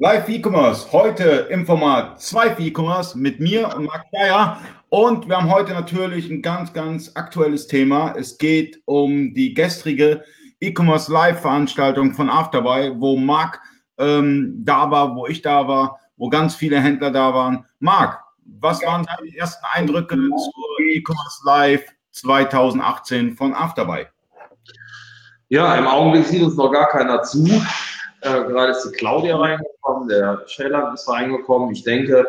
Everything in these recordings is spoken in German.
Live E-Commerce, heute im Format 2 E-Commerce mit mir und Marc Steyer. Und wir haben heute natürlich ein ganz, ganz aktuelles Thema. Es geht um die gestrige E-Commerce Live-Veranstaltung von Afterbuy, wo Marc ähm, da war, wo ich da war, wo ganz viele Händler da waren. Marc, was waren deine ersten Eindrücke zur E-Commerce Live 2018 von Afterbuy? Ja, im Augenblick sieht uns noch gar keiner zu. Äh, gerade ist die Claudia reingekommen, der Scheller ist reingekommen. Ich denke,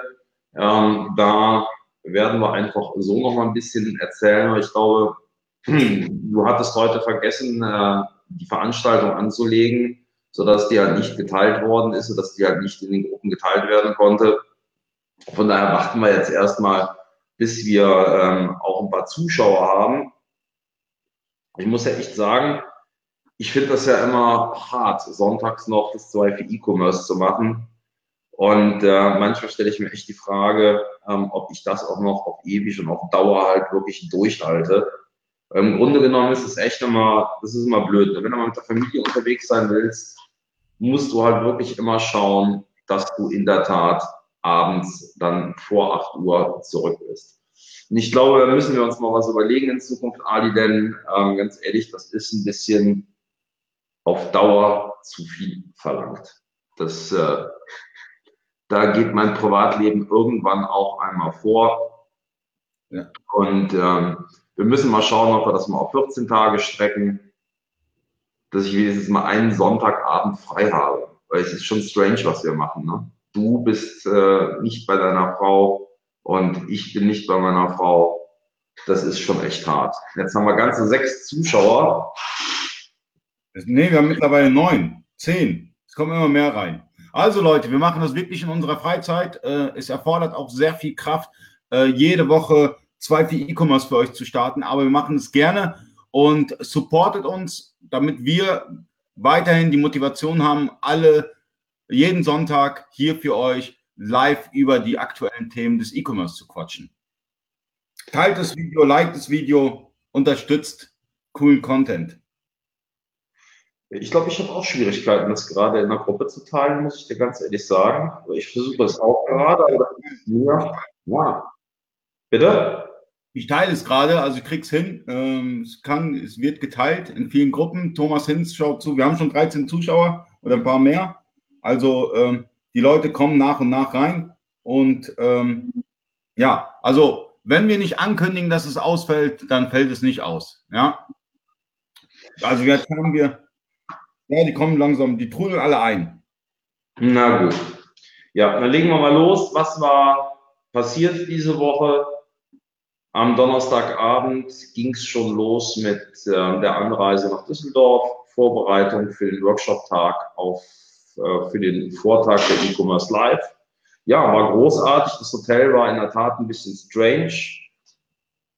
ähm, da werden wir einfach so noch mal ein bisschen erzählen. Ich glaube, du hattest heute vergessen, äh, die Veranstaltung anzulegen, sodass die halt nicht geteilt worden ist, sodass die halt nicht in den Gruppen geteilt werden konnte. Von daher warten wir jetzt erstmal, bis wir ähm, auch ein paar Zuschauer haben. Ich muss ja echt sagen, ich finde das ja immer hart, sonntags noch das zwei für E-Commerce zu machen. Und äh, manchmal stelle ich mir echt die Frage, ähm, ob ich das auch noch auf ewig und auf Dauer halt wirklich durchhalte. Im Grunde genommen ist es echt immer, das ist immer blöd. Wenn du mal mit der Familie unterwegs sein willst, musst du halt wirklich immer schauen, dass du in der Tat abends dann vor 8 Uhr zurück bist. Und ich glaube, da müssen wir uns mal was überlegen in Zukunft, Ali, denn ähm, ganz ehrlich, das ist ein bisschen auf Dauer zu viel verlangt. Das, äh, da geht mein Privatleben irgendwann auch einmal vor. Ja. Und ähm, wir müssen mal schauen, ob wir das mal auf 14 Tage strecken, dass ich wenigstens mal einen Sonntagabend frei habe. Weil es ist schon strange, was wir machen. Ne? Du bist äh, nicht bei deiner Frau und ich bin nicht bei meiner Frau. Das ist schon echt hart. Jetzt haben wir ganze sechs Zuschauer. Nee, wir haben mittlerweile neun, zehn. Es kommen immer mehr rein. Also Leute, wir machen das wirklich in unserer Freizeit. Äh, es erfordert auch sehr viel Kraft, äh, jede Woche zwei, vier E-Commerce für euch zu starten. Aber wir machen es gerne und supportet uns, damit wir weiterhin die Motivation haben, alle jeden Sonntag hier für euch live über die aktuellen Themen des E-Commerce zu quatschen. Teilt das Video, liked das Video, unterstützt coolen Content. Ich glaube, ich habe auch Schwierigkeiten, das gerade in der Gruppe zu teilen, muss ich dir ganz ehrlich sagen. Ich versuche es auch gerade, aber ja, ja. Bitte? Ich teile es gerade, also ich krieg's hin. Ähm, es kann, es wird geteilt in vielen Gruppen. Thomas Hinz schaut zu. Wir haben schon 13 Zuschauer oder ein paar mehr. Also ähm, die Leute kommen nach und nach rein. Und ähm, ja, also wenn wir nicht ankündigen, dass es ausfällt, dann fällt es nicht aus. Ja. Also jetzt haben wir ja, die kommen langsam, die trudeln alle ein. Na gut. Ja, dann legen wir mal los. Was war passiert diese Woche? Am Donnerstagabend ging es schon los mit äh, der Anreise nach Düsseldorf, Vorbereitung für den Workshop-Tag auf, äh, für den Vortag der E-Commerce Live. Ja, war großartig. Das Hotel war in der Tat ein bisschen strange.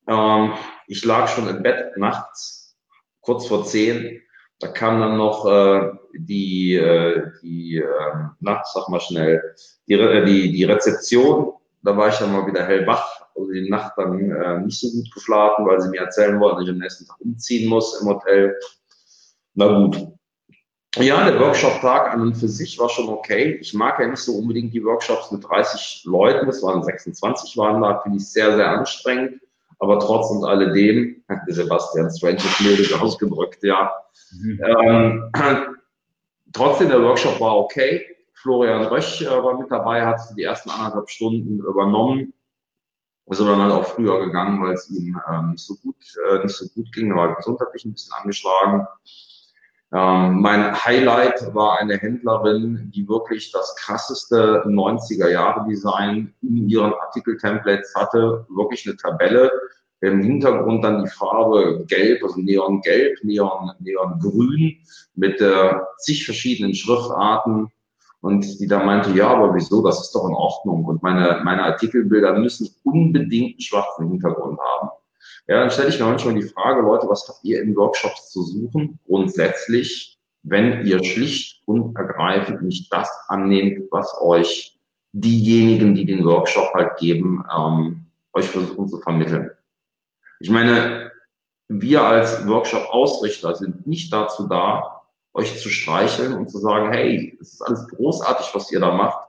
Ähm, ich lag schon im Bett nachts, kurz vor zehn da kam dann noch äh, die, äh, die äh, na, sag mal schnell, die, äh, die, die Rezeption. Da war ich dann mal wieder hellwach, also die Nacht dann äh, nicht so gut geschlafen, weil sie mir erzählen wollten, dass ich am nächsten Tag umziehen muss im Hotel. Na gut. Ja, der Workshop-Tag an und für sich war schon okay. Ich mag ja nicht so unbedingt die Workshops mit 30 Leuten, das waren 26 waren da, finde ich sehr, sehr anstrengend. Aber trotz und alledem, Sebastian Strange ist milde ausgedrückt, ja. Mhm. Ähm, trotzdem, der Workshop war okay. Florian Rösch äh, war mit dabei, hat die ersten anderthalb Stunden übernommen. Ist aber dann halt auch früher gegangen, weil es ihm ähm, nicht, so gut, äh, nicht so gut ging. Er war gesundheitlich ein bisschen angeschlagen. Ähm, mein Highlight war eine Händlerin, die wirklich das krasseste 90er-Jahre-Design in ihren Artikel-Templates hatte. Wirklich eine Tabelle. Im Hintergrund dann die Farbe gelb, also neongelb, neon, neongrün mit äh, zig verschiedenen Schriftarten. Und die da meinte, ja, aber wieso, das ist doch in Ordnung. Und meine, meine Artikelbilder müssen unbedingt einen schwarzen Hintergrund haben. Ja, dann stelle ich mir manchmal die Frage, Leute, was habt ihr in Workshops zu suchen? Grundsätzlich, wenn ihr schlicht und ergreifend nicht das annehmt, was euch diejenigen, die den Workshop halt geben, ähm, euch versuchen zu vermitteln. Ich meine, wir als Workshop-Ausrichter sind nicht dazu da, euch zu streicheln und zu sagen, hey, es ist alles großartig, was ihr da macht.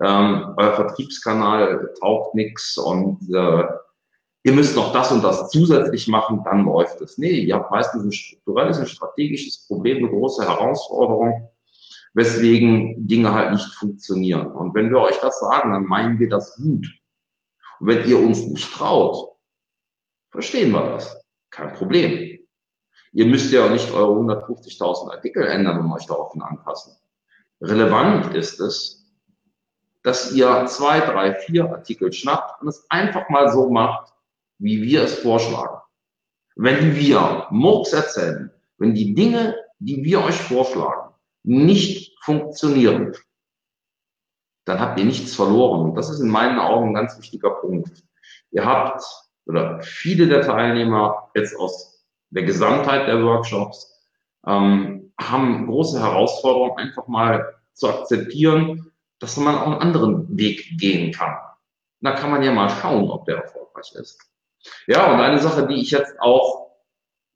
Ähm, euer Vertriebskanal taugt nichts und äh, ihr müsst noch das und das zusätzlich machen, dann läuft es. Nee, ihr habt meistens ein strukturelles, ein strategisches Problem, eine große Herausforderung, weswegen Dinge halt nicht funktionieren. Und wenn wir euch das sagen, dann meinen wir das gut. Und wenn ihr uns nicht traut, verstehen wir das. Kein Problem. Ihr müsst ja nicht eure 150.000 Artikel ändern und euch daraufhin anpassen. Relevant ist es, dass ihr zwei, drei, vier Artikel schnappt und es einfach mal so macht, wie wir es vorschlagen. Wenn wir Murks erzählen, wenn die Dinge, die wir euch vorschlagen, nicht funktionieren, dann habt ihr nichts verloren. Und das ist in meinen Augen ein ganz wichtiger Punkt. Ihr habt, oder viele der Teilnehmer jetzt aus der Gesamtheit der Workshops, ähm, haben große Herausforderungen, einfach mal zu akzeptieren, dass man auch einen anderen Weg gehen kann. Da kann man ja mal schauen, ob der erfolgreich ist. Ja, und eine Sache, die ich jetzt auch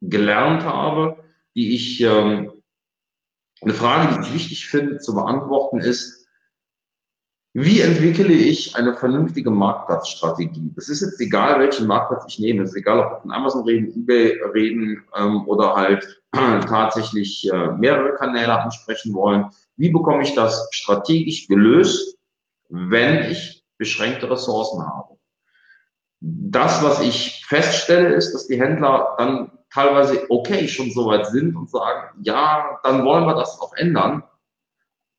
gelernt habe, die ich, ähm, eine Frage, die ich wichtig finde zu beantworten, ist, wie entwickle ich eine vernünftige Marktplatzstrategie? Das ist jetzt egal, welchen Marktplatz ich nehme. Es ist egal, ob wir von Amazon reden, eBay reden ähm, oder halt tatsächlich äh, mehrere Kanäle ansprechen wollen. Wie bekomme ich das strategisch gelöst, wenn ich beschränkte Ressourcen habe? Das, was ich feststelle, ist, dass die Händler dann teilweise okay schon so weit sind und sagen, ja, dann wollen wir das auch ändern.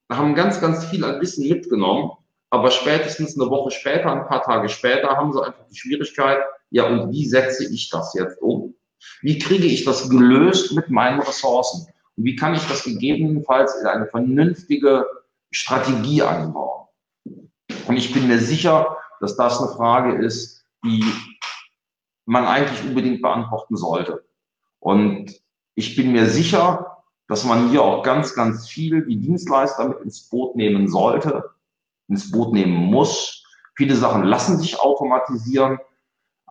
Wir haben ganz, ganz viel an Wissen mitgenommen, aber spätestens eine Woche später, ein paar Tage später, haben sie einfach die Schwierigkeit, ja, und wie setze ich das jetzt um? Wie kriege ich das gelöst mit meinen Ressourcen? Und wie kann ich das gegebenenfalls in eine vernünftige Strategie einbauen? Und ich bin mir sicher, dass das eine Frage ist, die man eigentlich unbedingt beantworten sollte. Und ich bin mir sicher, dass man hier auch ganz, ganz viel die Dienstleister mit ins Boot nehmen sollte, ins Boot nehmen muss. Viele Sachen lassen sich automatisieren,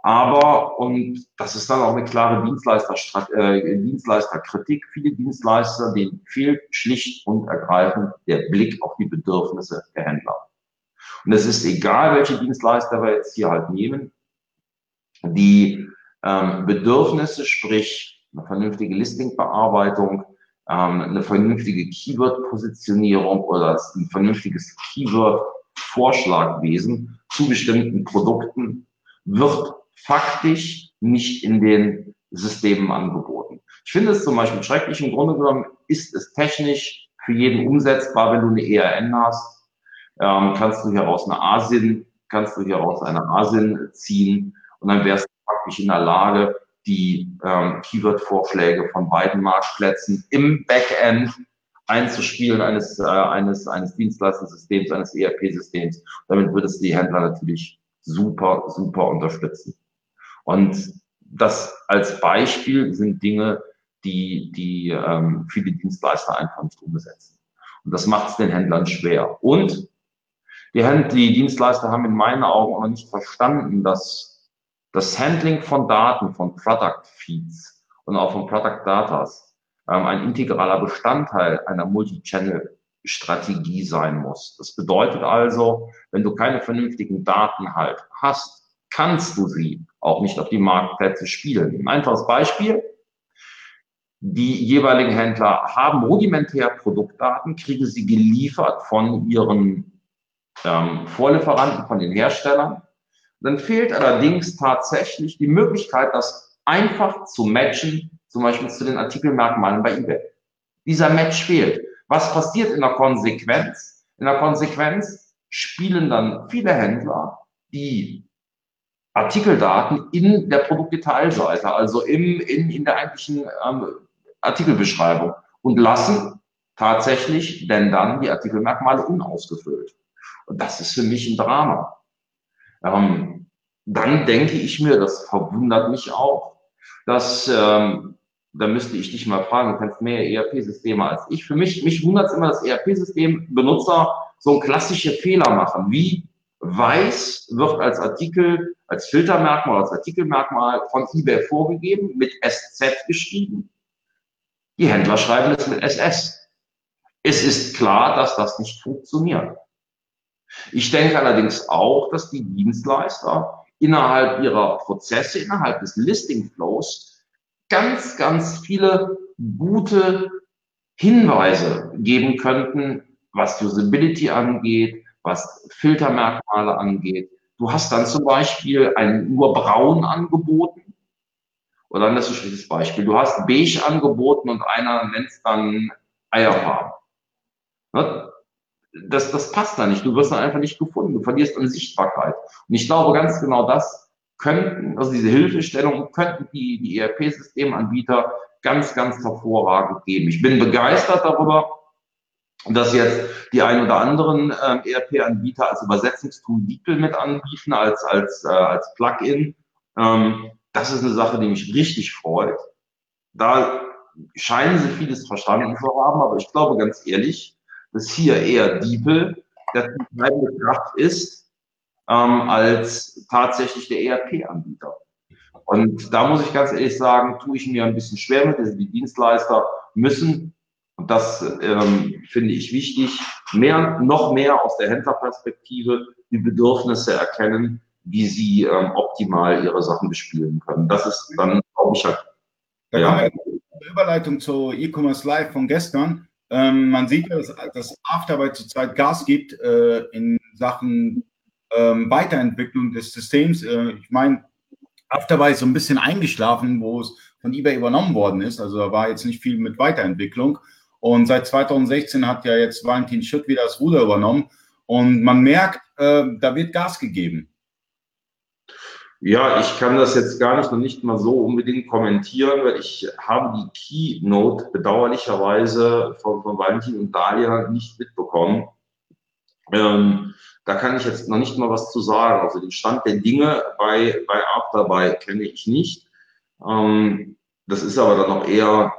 aber, und das ist dann auch eine klare äh, Dienstleisterkritik, viele Dienstleister, denen fehlt schlicht und ergreifend der Blick auf die Bedürfnisse der Händler. Und es ist egal, welche Dienstleister wir jetzt hier halt nehmen, die ähm, Bedürfnisse, sprich eine vernünftige Listingbearbeitung, ähm, eine vernünftige Keyword-Positionierung oder ein vernünftiges Keyword-Vorschlagwesen zu bestimmten Produkten wird faktisch nicht in den Systemen angeboten. Ich finde es zum Beispiel schrecklich. Im Grunde genommen ist es technisch für jeden umsetzbar, wenn du eine ERN hast. Ähm, kannst du hieraus eine ASIN, kannst du hieraus eine ASIN ziehen und dann wärst du praktisch in der Lage, die ähm, Keyword-Vorschläge von beiden Marktplätzen im Backend einzuspielen eines, äh, eines, eines Dienstleistersystems, eines ERP-Systems. Damit würdest du die Händler natürlich super, super unterstützen. Und das als Beispiel sind Dinge, die, die ähm, viele Dienstleister einfach nicht umsetzen. Und das macht es den Händlern schwer. Und die, Händler, die Dienstleister haben in meinen Augen auch noch nicht verstanden, dass das Handling von Daten, von Product Feeds und auch von Product Datas ähm, ein integraler Bestandteil einer Multi-Channel-Strategie sein muss. Das bedeutet also, wenn du keine vernünftigen Daten halt hast, kannst du sie auch nicht auf die Marktplätze spielen. Ein einfaches Beispiel. Die jeweiligen Händler haben rudimentär Produktdaten, kriegen sie geliefert von ihren ähm, Vorlieferanten, von den Herstellern dann fehlt allerdings tatsächlich die Möglichkeit, das einfach zu matchen, zum Beispiel zu den Artikelmerkmalen bei eBay. Dieser Match fehlt. Was passiert in der Konsequenz? In der Konsequenz spielen dann viele Händler die Artikeldaten in der Produktdetailseite, also im, in, in der eigentlichen ähm, Artikelbeschreibung und lassen tatsächlich denn dann die Artikelmerkmale unausgefüllt. Und das ist für mich ein Drama. Ähm, dann denke ich mir, das verwundert mich auch, dass, ähm, da müsste ich dich mal fragen, du kennst mehr ERP-Systeme als ich. Für mich, mich wundert es immer, dass ERP-System Benutzer so klassische Fehler machen, wie weiß wird als Artikel, als Filtermerkmal, als Artikelmerkmal von eBay vorgegeben, mit SZ geschrieben. Die Händler schreiben es mit SS. Es ist klar, dass das nicht funktioniert. Ich denke allerdings auch, dass die Dienstleister innerhalb ihrer Prozesse, innerhalb des Listing Flows ganz, ganz viele gute Hinweise geben könnten, was Usability angeht, was Filtermerkmale angeht. Du hast dann zum Beispiel ein nur braun angeboten. Oder dann ist ein schlechtes Beispiel. Du hast beige angeboten und einer nennt es dann Eierfarben. Das, das passt da nicht. Du wirst dann einfach nicht gefunden. Du verlierst an Sichtbarkeit. Und ich glaube ganz genau das könnten, also diese Hilfestellung könnten die, die ERP-Systemanbieter ganz, ganz hervorragend geben. Ich bin begeistert darüber, dass jetzt die ein oder anderen äh, ERP-Anbieter als Übersetzungstool DeepL mit anbieten, als, als, äh, als Plugin. Ähm, das ist eine Sache, die mich richtig freut. Da scheinen sie vieles verstanden zu haben, aber ich glaube ganz ehrlich, dass hier eher DeepL der treibende Kraft ist, ähm, als tatsächlich der ERP-Anbieter. Und da muss ich ganz ehrlich sagen, tue ich mir ein bisschen schwer mit. Also die Dienstleister müssen, und das ähm, finde ich wichtig, mehr, noch mehr aus der Händlerperspektive die Bedürfnisse erkennen, wie sie ähm, optimal ihre Sachen bespielen können. Das ist dann, glaube ich, halt. Da ja. eine Überleitung zu E-Commerce Live von gestern. Ähm, man sieht ja, dass, dass Afterarbeit zurzeit Gas gibt äh, in Sachen ähm, Weiterentwicklung des Systems. Äh, ich meine, Afterby ist so ein bisschen eingeschlafen, wo es von eBay übernommen worden ist. Also da war jetzt nicht viel mit Weiterentwicklung. Und seit 2016 hat ja jetzt Valentin Schütt wieder das Ruder übernommen. Und man merkt, äh, da wird Gas gegeben. Ja, ich kann das jetzt gar nicht noch nicht mal so unbedingt kommentieren, weil ich habe die Keynote bedauerlicherweise von, von Valentin und Dalia nicht mitbekommen. Ähm, da kann ich jetzt noch nicht mal was zu sagen. Also den Stand der Dinge bei, bei Afterbuy kenne ich nicht. Ähm, das ist aber dann auch eher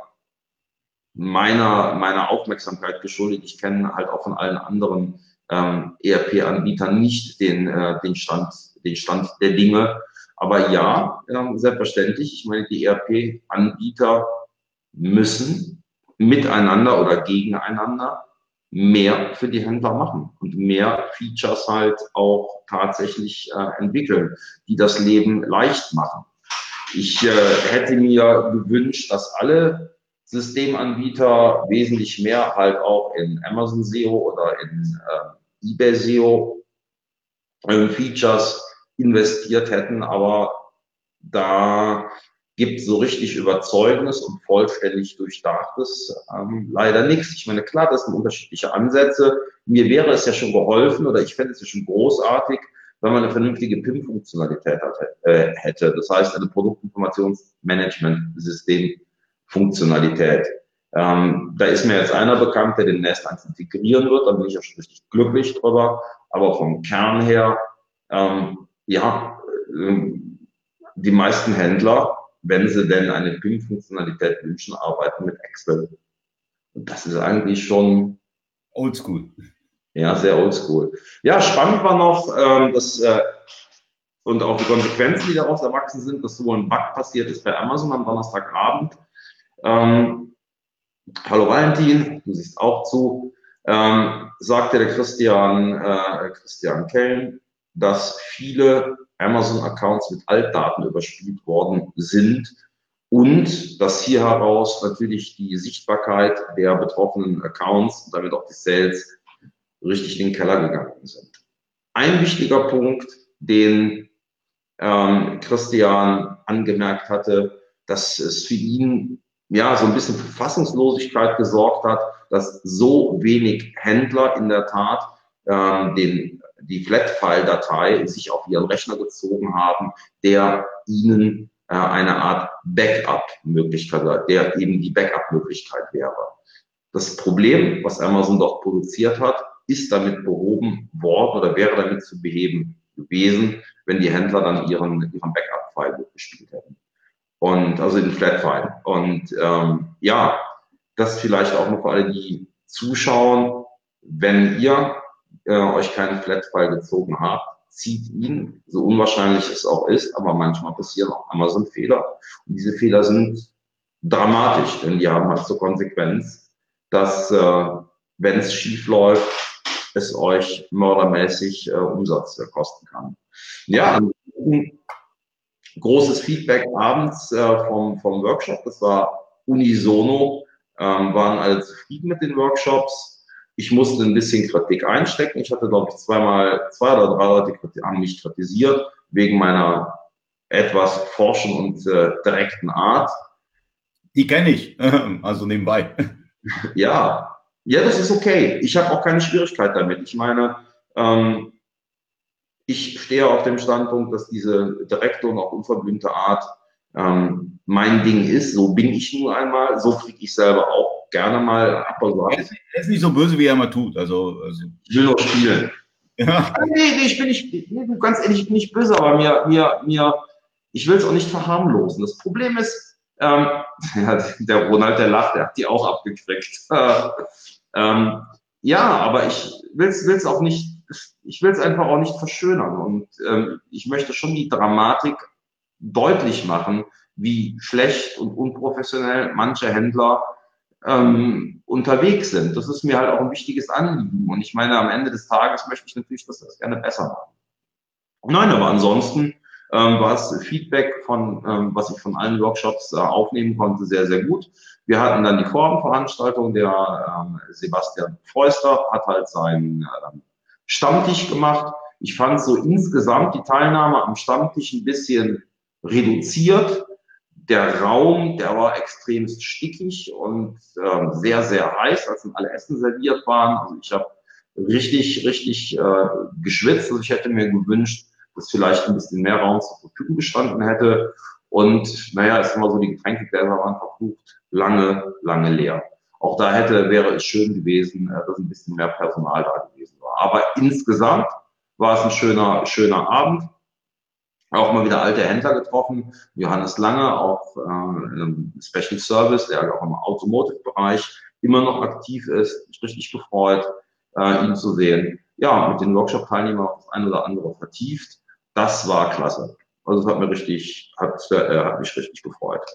meiner, meiner Aufmerksamkeit geschuldet. Ich kenne halt auch von allen anderen ähm, ERP-Anbietern nicht den, äh, den, Stand, den Stand der Dinge. Aber ja, äh, selbstverständlich. Ich meine, die ERP-Anbieter müssen miteinander oder gegeneinander mehr für die Händler machen und mehr Features halt auch tatsächlich äh, entwickeln, die das Leben leicht machen. Ich äh, hätte mir gewünscht, dass alle Systemanbieter wesentlich mehr halt auch in Amazon SEO oder in äh, eBay SEO äh, Features investiert hätten, aber da gibt so richtig Überzeugendes und vollständig Durchdachtes ähm, leider nichts. Ich meine, klar, das sind unterschiedliche Ansätze. Mir wäre es ja schon geholfen oder ich fände es ja schon großartig, wenn man eine vernünftige PIM-Funktionalität äh, hätte. Das heißt, eine Produktinformationsmanagement-System-Funktionalität. Ähm, da ist mir jetzt einer bekannt, der demnächst eins integrieren wird. Da bin ich ja schon richtig glücklich drüber. Aber vom Kern her, ähm, ja, äh, die meisten Händler wenn sie denn eine PIM-Funktionalität wünschen, arbeiten mit Excel. Und das ist eigentlich schon oldschool. Ja, sehr oldschool. Ja, spannend war noch, ähm, dass, äh, und auch die Konsequenzen, die daraus erwachsen sind, dass so ein Bug passiert ist bei Amazon am Donnerstagabend. Ähm, Hallo Valentin, du siehst auch zu, ähm, sagte der Christian, äh, Christian Kellen, dass viele Amazon-Accounts mit Altdaten überspielt worden sind und dass hier heraus natürlich die Sichtbarkeit der betroffenen Accounts und damit auch die Sales richtig in den Keller gegangen sind. Ein wichtiger Punkt, den ähm, Christian angemerkt hatte, dass es für ihn ja so ein bisschen für Fassungslosigkeit gesorgt hat, dass so wenig Händler in der Tat ähm, den die Flat-File-Datei sich auf ihren Rechner gezogen haben, der ihnen äh, eine Art Backup-Möglichkeit, der eben die Backup-Möglichkeit wäre. Das Problem, was Amazon dort produziert hat, ist damit behoben worden oder wäre damit zu beheben gewesen, wenn die Händler dann ihren, ihren Backup-File gespielt hätten. Und also den Flat-File. Und ähm, ja, das vielleicht auch noch für alle, die zuschauen, wenn ihr äh, euch keinen Flat-File gezogen habt, zieht ihn, so unwahrscheinlich es auch ist, aber manchmal passieren auch Amazon-Fehler. Und diese Fehler sind dramatisch, denn die haben halt zur Konsequenz, dass äh, wenn es schief läuft, es euch mördermäßig äh, Umsatz äh, kosten kann. Ja, großes Feedback abends äh, vom, vom Workshop, das war unisono, ähm, waren alle zufrieden mit den Workshops. Ich musste ein bisschen Kritik einstecken. Ich hatte, glaube ich, zweimal, zwei oder drei Leute haben mich kritisiert wegen meiner etwas forschen und äh, direkten Art. Die kenne ich, also nebenbei. Ja, ja, das ist okay. Ich habe auch keine Schwierigkeit damit. Ich meine, ähm, ich stehe auf dem Standpunkt, dass diese direkte und auch unverblümte Art ähm, mein Ding ist. So bin ich nun einmal. So kriege ich selber auch gerne mal ab. Also er, ist, er ist nicht so böse, wie er immer tut. Also, also. Ich will nur spielen. Ja. Nee, nee, ich bin nicht, nee, ganz ehrlich, ich bin nicht böse, aber mir, mir, mir, ich will es auch nicht verharmlosen. Das Problem ist, ähm, ja, der Ronald, der lacht, der hat die auch abgekriegt. ähm, ja, aber ich will es auch nicht, ich will es einfach auch nicht verschönern. Und ähm, ich möchte schon die Dramatik deutlich machen, wie schlecht und unprofessionell manche Händler ähm, unterwegs sind. Das ist mir halt auch ein wichtiges Anliegen. Und ich meine, am Ende des Tages möchte ich natürlich, dass das gerne besser machen. Nein, aber ansonsten ähm, war das Feedback von, ähm, was ich von allen Workshops äh, aufnehmen konnte, sehr, sehr gut. Wir hatten dann die Formenveranstaltung. Der ähm, Sebastian Feuster hat halt seinen ähm, Stammtisch gemacht. Ich fand so insgesamt die Teilnahme am Stammtisch ein bisschen reduziert. Der Raum, der war extremst stickig und ähm, sehr, sehr heiß, als dann alle Essen serviert waren. Also ich habe richtig, richtig äh, geschwitzt. Also ich hätte mir gewünscht, dass vielleicht ein bisschen mehr Raum zur Verfügung gestanden hätte. Und naja, es immer so, die Getränkegläser waren verflucht lange, lange leer. Auch da hätte, wäre es schön gewesen, äh, dass ein bisschen mehr Personal da gewesen war. Aber insgesamt war es ein schöner, schöner Abend. Auch mal wieder alte Händler getroffen. Johannes Lange, auch äh, Special Service, der auch im Automotive-Bereich immer noch aktiv ist. Mich richtig gefreut, äh, ihn zu sehen. Ja, mit den Workshop-Teilnehmern das eine oder andere vertieft. Das war klasse. Also es hat mir richtig, hat, äh, hat mich richtig gefreut.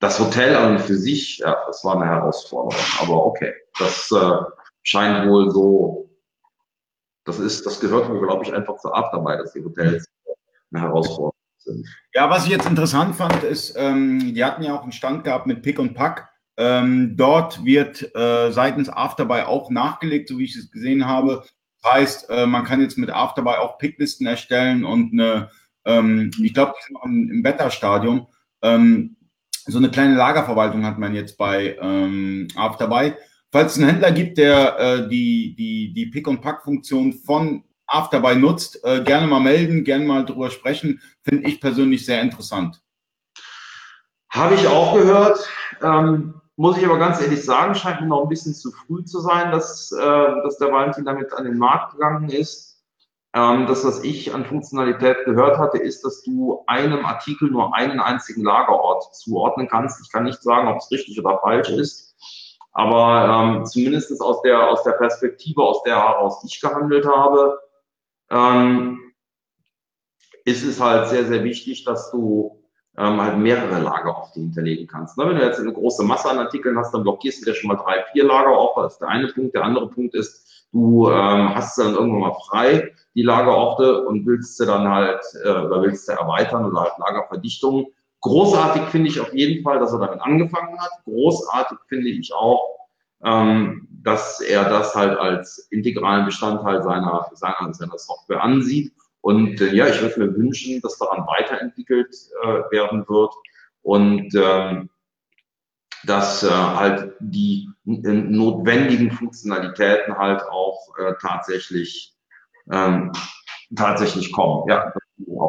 Das Hotel an und für sich, ja, das war eine Herausforderung. Aber okay, das äh, scheint wohl so, das ist, das gehört wohl, glaube ich, einfach zur Art dabei, dass die Hotels eine Herausforderung sind. Ja, was ich jetzt interessant fand, ist, ähm, die hatten ja auch einen Stand gehabt mit Pick und Pack. Ähm, dort wird äh, seitens Afterbuy auch nachgelegt, so wie ich es gesehen habe. Heißt, äh, man kann jetzt mit Afterbuy auch Picklisten erstellen und eine, ähm, ich glaube, im Beta-Stadium. Ähm, so eine kleine Lagerverwaltung hat man jetzt bei ähm, Afterbuy. Falls es einen Händler gibt, der äh, die, die, die Pick-und-Pack-Funktion von Afterbuy nutzt, äh, gerne mal melden, gerne mal drüber sprechen. Finde ich persönlich sehr interessant. Habe ich auch gehört. Ähm, muss ich aber ganz ehrlich sagen, scheint mir noch ein bisschen zu früh zu sein, dass, äh, dass der Valentin damit an den Markt gegangen ist. Ähm, das, was ich an Funktionalität gehört hatte, ist, dass du einem Artikel nur einen einzigen Lagerort zuordnen kannst. Ich kann nicht sagen, ob es richtig oder falsch ist. Aber ähm, zumindest aus der, aus der Perspektive, aus der heraus ich gehandelt habe, ähm, ist es halt sehr, sehr wichtig, dass du ähm, halt mehrere Lager auf die hinterlegen kannst. Ne? Wenn du jetzt eine große Masse an Artikeln hast, dann blockierst du dir schon mal drei, vier Lager auf. Das ist der eine Punkt. Der andere Punkt ist, du ähm, hast dann irgendwann mal frei, die Lagerorte, und willst sie dann halt, äh, oder willst du erweitern oder halt Lagerverdichtung. Großartig finde ich auf jeden Fall, dass er damit angefangen hat. Großartig finde ich auch, ähm, dass er das halt als integralen Bestandteil seiner, seiner, seiner Software ansieht. Und äh, ja, ich würde mir wünschen, dass daran weiterentwickelt äh, werden wird und ähm, dass äh, halt die notwendigen Funktionalitäten halt auch äh, tatsächlich ähm, tatsächlich kommen. Ja.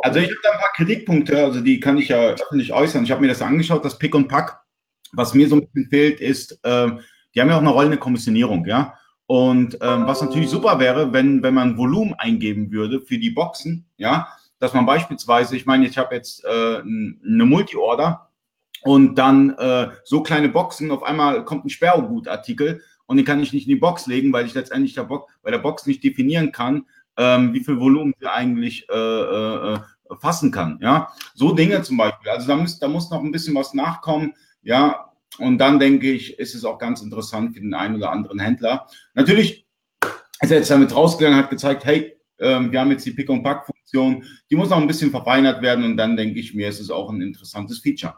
Also ich habe da ein paar Kritikpunkte, also die kann ich ja öffentlich äußern. Ich habe mir das angeschaut, das Pick und Pack. Was mir so ein bisschen fehlt, ist, äh, die haben ja auch eine rollende Kommissionierung, ja. Und ähm, was natürlich super wäre, wenn, wenn man Volumen eingeben würde für die Boxen, ja, dass man beispielsweise, ich meine, ich habe jetzt äh, eine Multi-Order und dann äh, so kleine Boxen, auf einmal kommt ein Sperrgutartikel und den kann ich nicht in die Box legen, weil ich letztendlich der Box, bei der Box nicht definieren kann, ähm, wie viel Volumen sie eigentlich äh, äh, äh, fassen kann. Ja, so Dinge zum Beispiel. Also da muss, da muss noch ein bisschen was nachkommen. Ja, Und dann denke ich, ist es auch ganz interessant für den einen oder anderen Händler. Natürlich ist er jetzt damit rausgegangen, hat gezeigt, hey, ähm, wir haben jetzt die Pick-and-Pack-Funktion, die muss noch ein bisschen verfeinert werden und dann denke ich mir, ist es auch ein interessantes Feature.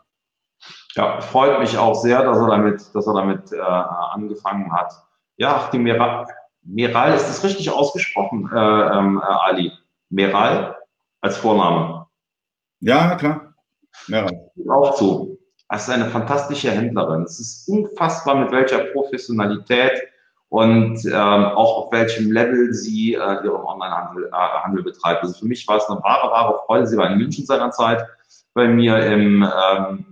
Ja, freut mich auch sehr, dass er damit, dass er damit äh, angefangen hat. Ja, die Meral, Meral ist das richtig ausgesprochen, äh, ähm, äh, Ali? Meral als Vorname. Ja, klar. Meral. Auch zu. Das ist eine fantastische Händlerin. Es ist unfassbar, mit welcher Professionalität und ähm, auch auf welchem Level sie äh, ihren Onlinehandel äh, Handel betreibt. Also für mich war es eine wahre, wahre Freude. Sie war in München seinerzeit bei mir im, ähm,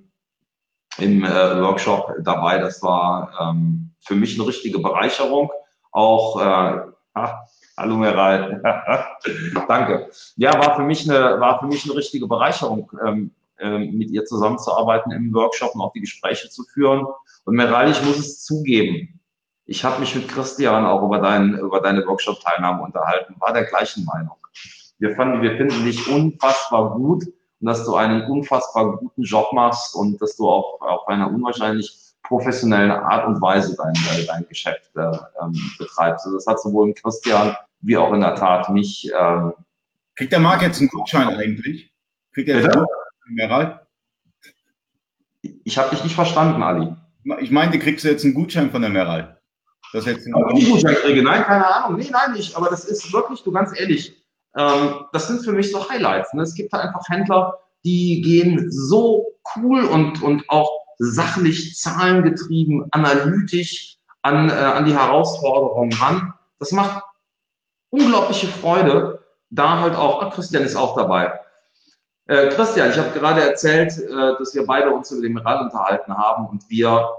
im äh, Workshop dabei. Das war ähm, für mich eine richtige Bereicherung. Auch, äh, ach, hallo Meral, danke. Ja, war für mich eine, war für mich eine richtige Bereicherung, ähm, mit ihr zusammenzuarbeiten im Workshop und auch die Gespräche zu führen. Und Meral, ich muss es zugeben, ich habe mich mit Christian auch über, dein, über deine Workshop-Teilnahme unterhalten, war der gleichen Meinung. Wir fanden, wir finden dich unfassbar gut und dass du einen unfassbar guten Job machst und dass du auch auf einer unwahrscheinlich professionellen Art und Weise dein, dein Geschäft äh, ähm, betreibst. Also das hat sowohl Christian wie auch in der Tat mich. Ähm, Kriegt der Marc jetzt einen Gutschein eigentlich? Kriegt er Gutschein, Ich habe dich nicht verstanden, Ali. Ich meinte, kriegst du jetzt einen Gutschein von der Meral? Das jetzt aber ich Gutschein kriege. Nein, keine Ahnung. Nee, nein, nicht. Aber das ist wirklich, du ganz ehrlich, ähm, das sind für mich so Highlights. Ne? Es gibt da einfach Händler, die gehen so cool und, und auch sachlich, zahlengetrieben, analytisch an, äh, an die Herausforderungen ran. Das macht unglaubliche Freude. Da halt auch, ah, Christian ist auch dabei. Äh, Christian, ich habe gerade erzählt, äh, dass wir beide uns über den Miral unterhalten haben und wir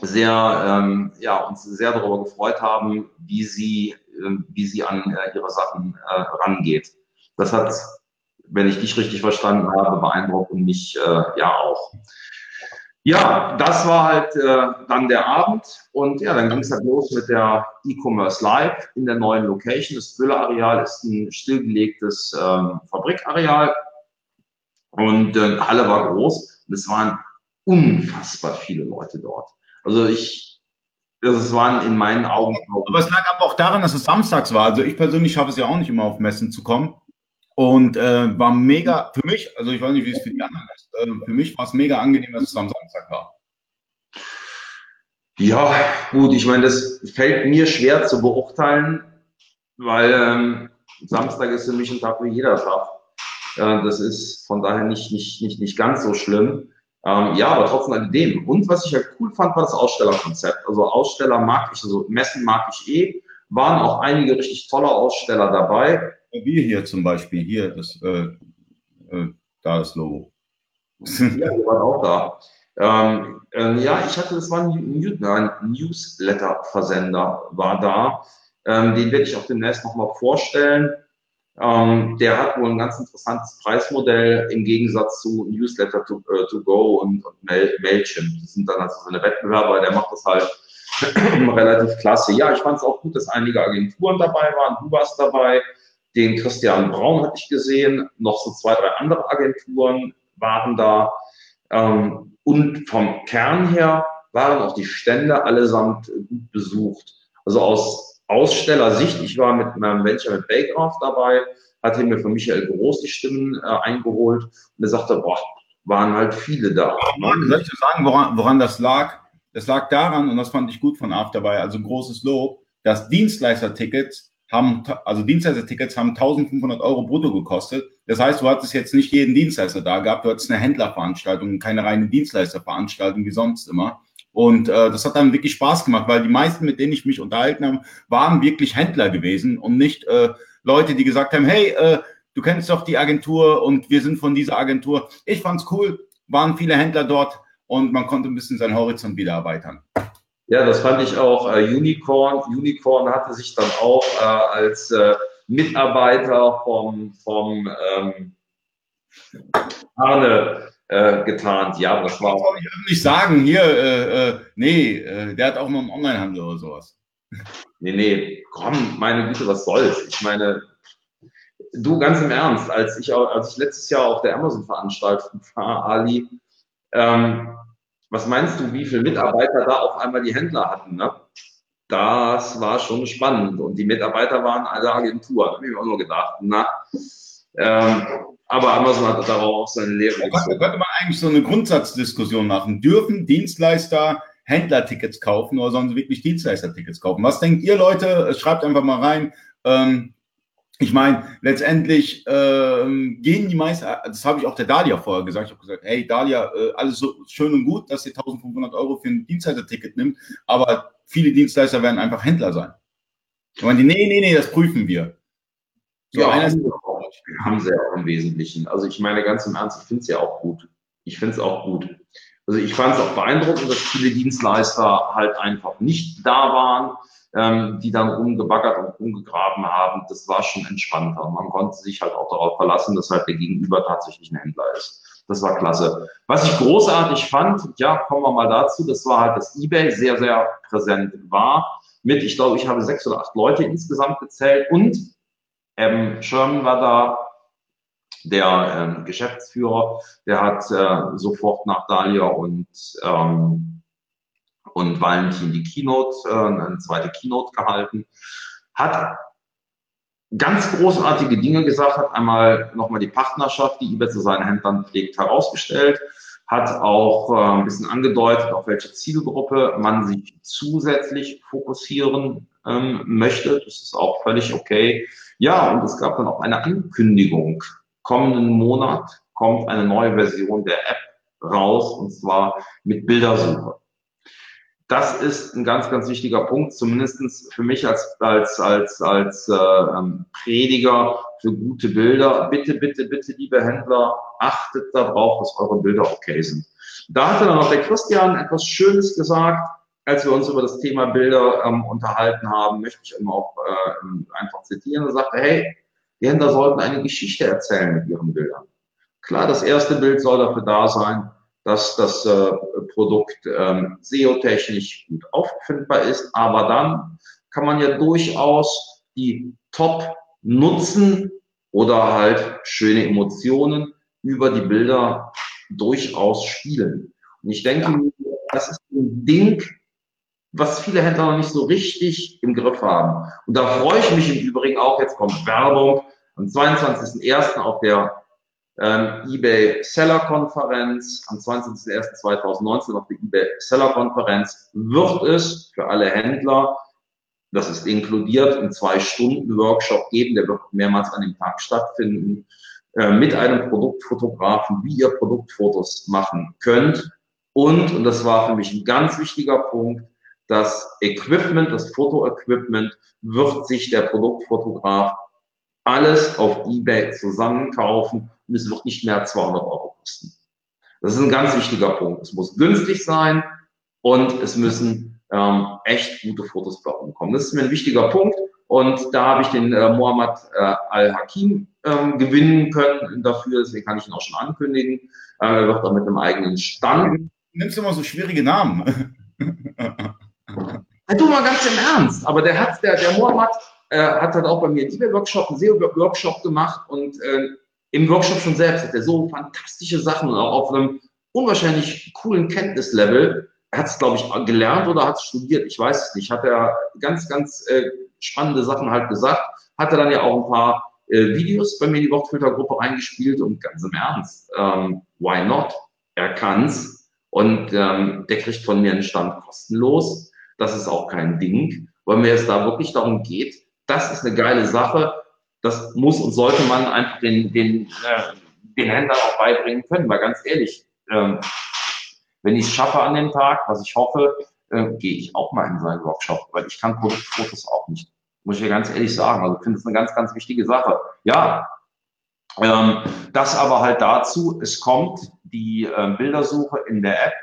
sehr, ähm, ja, uns sehr darüber gefreut haben, wie sie, äh, wie sie an äh, ihre Sachen äh, rangeht. Das hat, wenn ich dich richtig verstanden habe, beeindruckt und mich äh, ja auch. Ja, das war halt äh, dann der Abend und ja, dann ging es halt los mit der E-Commerce Live in der neuen Location. Das Bülle-Areal ist ein stillgelegtes ähm, Fabrikareal und äh, Halle war groß und es waren unfassbar viele Leute dort. Also ich, das waren in meinen Augen. Aber es lag aber auch daran, dass es samstags war. Also ich persönlich schaffe es ja auch nicht immer auf Messen zu kommen. Und äh, war mega, für mich, also ich weiß nicht, wie es für die anderen ist, äh, für mich war es mega angenehm, dass es am Samstag war. Ja, gut, ich meine, das fällt mir schwer zu beurteilen, weil ähm, Samstag ist für mich ein Tag wie jeder Tag. Äh, das ist von daher nicht, nicht, nicht, nicht ganz so schlimm. Ähm, ja, aber trotzdem alledem. Und was ich halt cool fand, war das Ausstellerkonzept. Also Aussteller mag ich, also Messen mag ich eh. Waren auch einige richtig tolle Aussteller dabei. Wir hier zum Beispiel, hier, das, äh, äh, da das Logo. ja, wir waren auch da. Ähm, äh, ja, ich hatte, das war ein, ein Newsletter-Versender, war da. Ähm, den werde ich auch demnächst nochmal vorstellen. Ähm, der hat wohl ein ganz interessantes Preismodell im Gegensatz zu Newsletter to, uh, to Go und, und Mail, Mailchimp. Das sind dann also so eine Wettbewerber, der macht das halt relativ klasse. Ja, ich fand es auch gut, dass einige Agenturen dabei waren. Du warst dabei. Den Christian Braun hatte ich gesehen. Noch so zwei, drei andere Agenturen waren da. Ähm, und vom Kern her waren auch die Stände allesamt gut besucht. Also aus Ausstellersicht, ich war mit meinem Venture mit Baycraft dabei, hatte mir von Michael Groß die Stimmen äh, eingeholt und er sagte, boah, waren halt viele da. Mann, soll ich dir sagen, woran, woran das lag? Das lag daran, und das fand ich gut von AF dabei, also großes Lob, dass Dienstleistertickets haben, also Dienstleistertickets haben 1500 Euro brutto gekostet. Das heißt, du hattest jetzt nicht jeden Dienstleister da gehabt, du hattest eine Händlerveranstaltung, keine reine Dienstleisterveranstaltung wie sonst immer. Und äh, das hat dann wirklich Spaß gemacht, weil die meisten, mit denen ich mich unterhalten habe, waren wirklich Händler gewesen und nicht äh, Leute, die gesagt haben, hey, äh, du kennst doch die Agentur und wir sind von dieser Agentur. Ich fand's cool, waren viele Händler dort und man konnte ein bisschen seinen Horizont wieder erweitern. Ja, das fand ich auch. Äh, Unicorn, Unicorn hatte sich dann auch äh, als äh, Mitarbeiter vom, vom ähm, Arne äh, getarnt. Ja, das war. Ich will nicht sagen, hier, äh, äh, nee, äh, der hat auch noch einen Onlinehandel oder sowas. Nee, nee, komm, meine Güte, was soll's? Ich meine, du ganz im Ernst, als ich, als ich letztes Jahr auf der Amazon-Veranstaltung war, Ali, ähm, was meinst du, wie viele Mitarbeiter da auf einmal die Händler hatten? Ne? Das war schon spannend. Und die Mitarbeiter waren alle Agentur. Da habe ich mir auch nur gedacht, na, ähm, aber Amazon hat darauf auch seine Lehre da könnte, könnte man eigentlich so eine Grundsatzdiskussion machen. Dürfen Dienstleister Händlertickets kaufen oder sollen sie wirklich Dienstleistertickets kaufen? Was denkt ihr, Leute? Schreibt einfach mal rein. Ähm, ich meine, letztendlich ähm, gehen die meisten, das habe ich auch der Dalia vorher gesagt, ich habe gesagt, hey Dalia, äh, alles so schön und gut, dass ihr 1500 Euro für ein Dienstleisterticket nimmt, aber viele Dienstleister werden einfach Händler sein. Ich meine, nee, nee, nee, das prüfen wir. So, ja, einer haben sie ja auch im Wesentlichen. Also ich meine ganz im Ernst, ich finde es ja auch gut. Ich finde es auch gut. Also ich fand es auch beeindruckend, dass viele Dienstleister halt einfach nicht da waren, ähm, die dann rumgebaggert und rumgegraben haben. Das war schon entspannter. Man konnte sich halt auch darauf verlassen, dass halt der Gegenüber tatsächlich ein Händler ist. Das war klasse. Was ich großartig fand, ja, kommen wir mal dazu, das war halt, dass eBay sehr, sehr präsent war. Mit, ich glaube, ich habe sechs oder acht Leute insgesamt gezählt und ähm, Sherman war da, der ähm, Geschäftsführer, der hat äh, sofort nach Dalia und, ähm, und Valentin die Keynote, äh, eine zweite Keynote gehalten, hat ganz großartige Dinge gesagt, hat einmal nochmal die Partnerschaft, die eBay zu seinen Händlern pflegt, herausgestellt, hat auch äh, ein bisschen angedeutet, auf welche Zielgruppe man sich zusätzlich fokussieren ähm, möchte. Das ist auch völlig okay. Ja, und es gab dann auch eine Ankündigung. Kommenden Monat kommt eine neue Version der App raus, und zwar mit Bildersuche. Das ist ein ganz, ganz wichtiger Punkt, zumindest für mich als, als, als, als äh, ähm, Prediger für gute Bilder. Bitte, bitte, bitte, liebe Händler, achtet darauf, dass eure Bilder okay sind. Da hatte dann noch der Christian etwas Schönes gesagt als wir uns über das Thema Bilder ähm, unterhalten haben, möchte ich immer auch äh, einfach zitieren. Er sagte, hey, die Händler sollten eine Geschichte erzählen mit ihren Bildern. Klar, das erste Bild soll dafür da sein, dass das äh, Produkt ähm, SEO-technisch gut auffindbar ist, aber dann kann man ja durchaus die Top-Nutzen oder halt schöne Emotionen über die Bilder durchaus spielen. Und ich denke, das ist ein Ding, was viele Händler noch nicht so richtig im Griff haben. Und da freue ich mich im Übrigen auch, jetzt kommt Werbung, am 22.01. auf der ähm, eBay Seller Konferenz, am 22.01.2019 auf der eBay Seller Konferenz wird es für alle Händler, das ist inkludiert, einen zwei Stunden Workshop geben, der wird mehrmals an dem Tag stattfinden, äh, mit einem Produktfotografen, wie ihr Produktfotos machen könnt. Und, und das war für mich ein ganz wichtiger Punkt, das Equipment, das Fotoequipment wird sich der Produktfotograf alles auf eBay zusammenkaufen und es wird nicht mehr als 200 Euro kosten. Das ist ein ganz wichtiger Punkt. Es muss günstig sein und es müssen ähm, echt gute Fotos bei rumkommen. Das ist mir ein wichtiger Punkt und da habe ich den äh, Mohammed äh, Al-Hakim ähm, gewinnen können dafür, deswegen kann ich ihn auch schon ankündigen. Äh, er wird da mit einem eigenen Stand. Nimmst du immer so schwierige Namen? Ja, du mal ganz im Ernst, aber der hat, der, der Mohammed äh, hat halt auch bei mir einen E-Mail-Workshop, einen SEO-Workshop gemacht und äh, im Workshop schon selbst hat er so fantastische Sachen und auch auf einem unwahrscheinlich coolen Kenntnislevel. Er hat es, glaube ich, gelernt oder hat es studiert, ich weiß es nicht. Hat er ganz, ganz äh, spannende Sachen halt gesagt. Hat er dann ja auch ein paar äh, Videos bei mir in die Wortfiltergruppe reingespielt und ganz im Ernst, ähm, why not? Er kann's und ähm, der kriegt von mir einen Stand kostenlos das ist auch kein Ding, weil mir es da wirklich darum geht, das ist eine geile Sache, das muss und sollte man einfach den, den, äh, den Händlern auch beibringen können, weil ganz ehrlich, ähm, wenn ich es schaffe an dem Tag, was ich hoffe, äh, gehe ich auch mal in seinen Workshop, weil ich kann Produktfotos auch nicht. Muss ich ja ganz ehrlich sagen. Also ich finde es eine ganz, ganz wichtige Sache. Ja, ähm, das aber halt dazu, es kommt die äh, Bildersuche in der App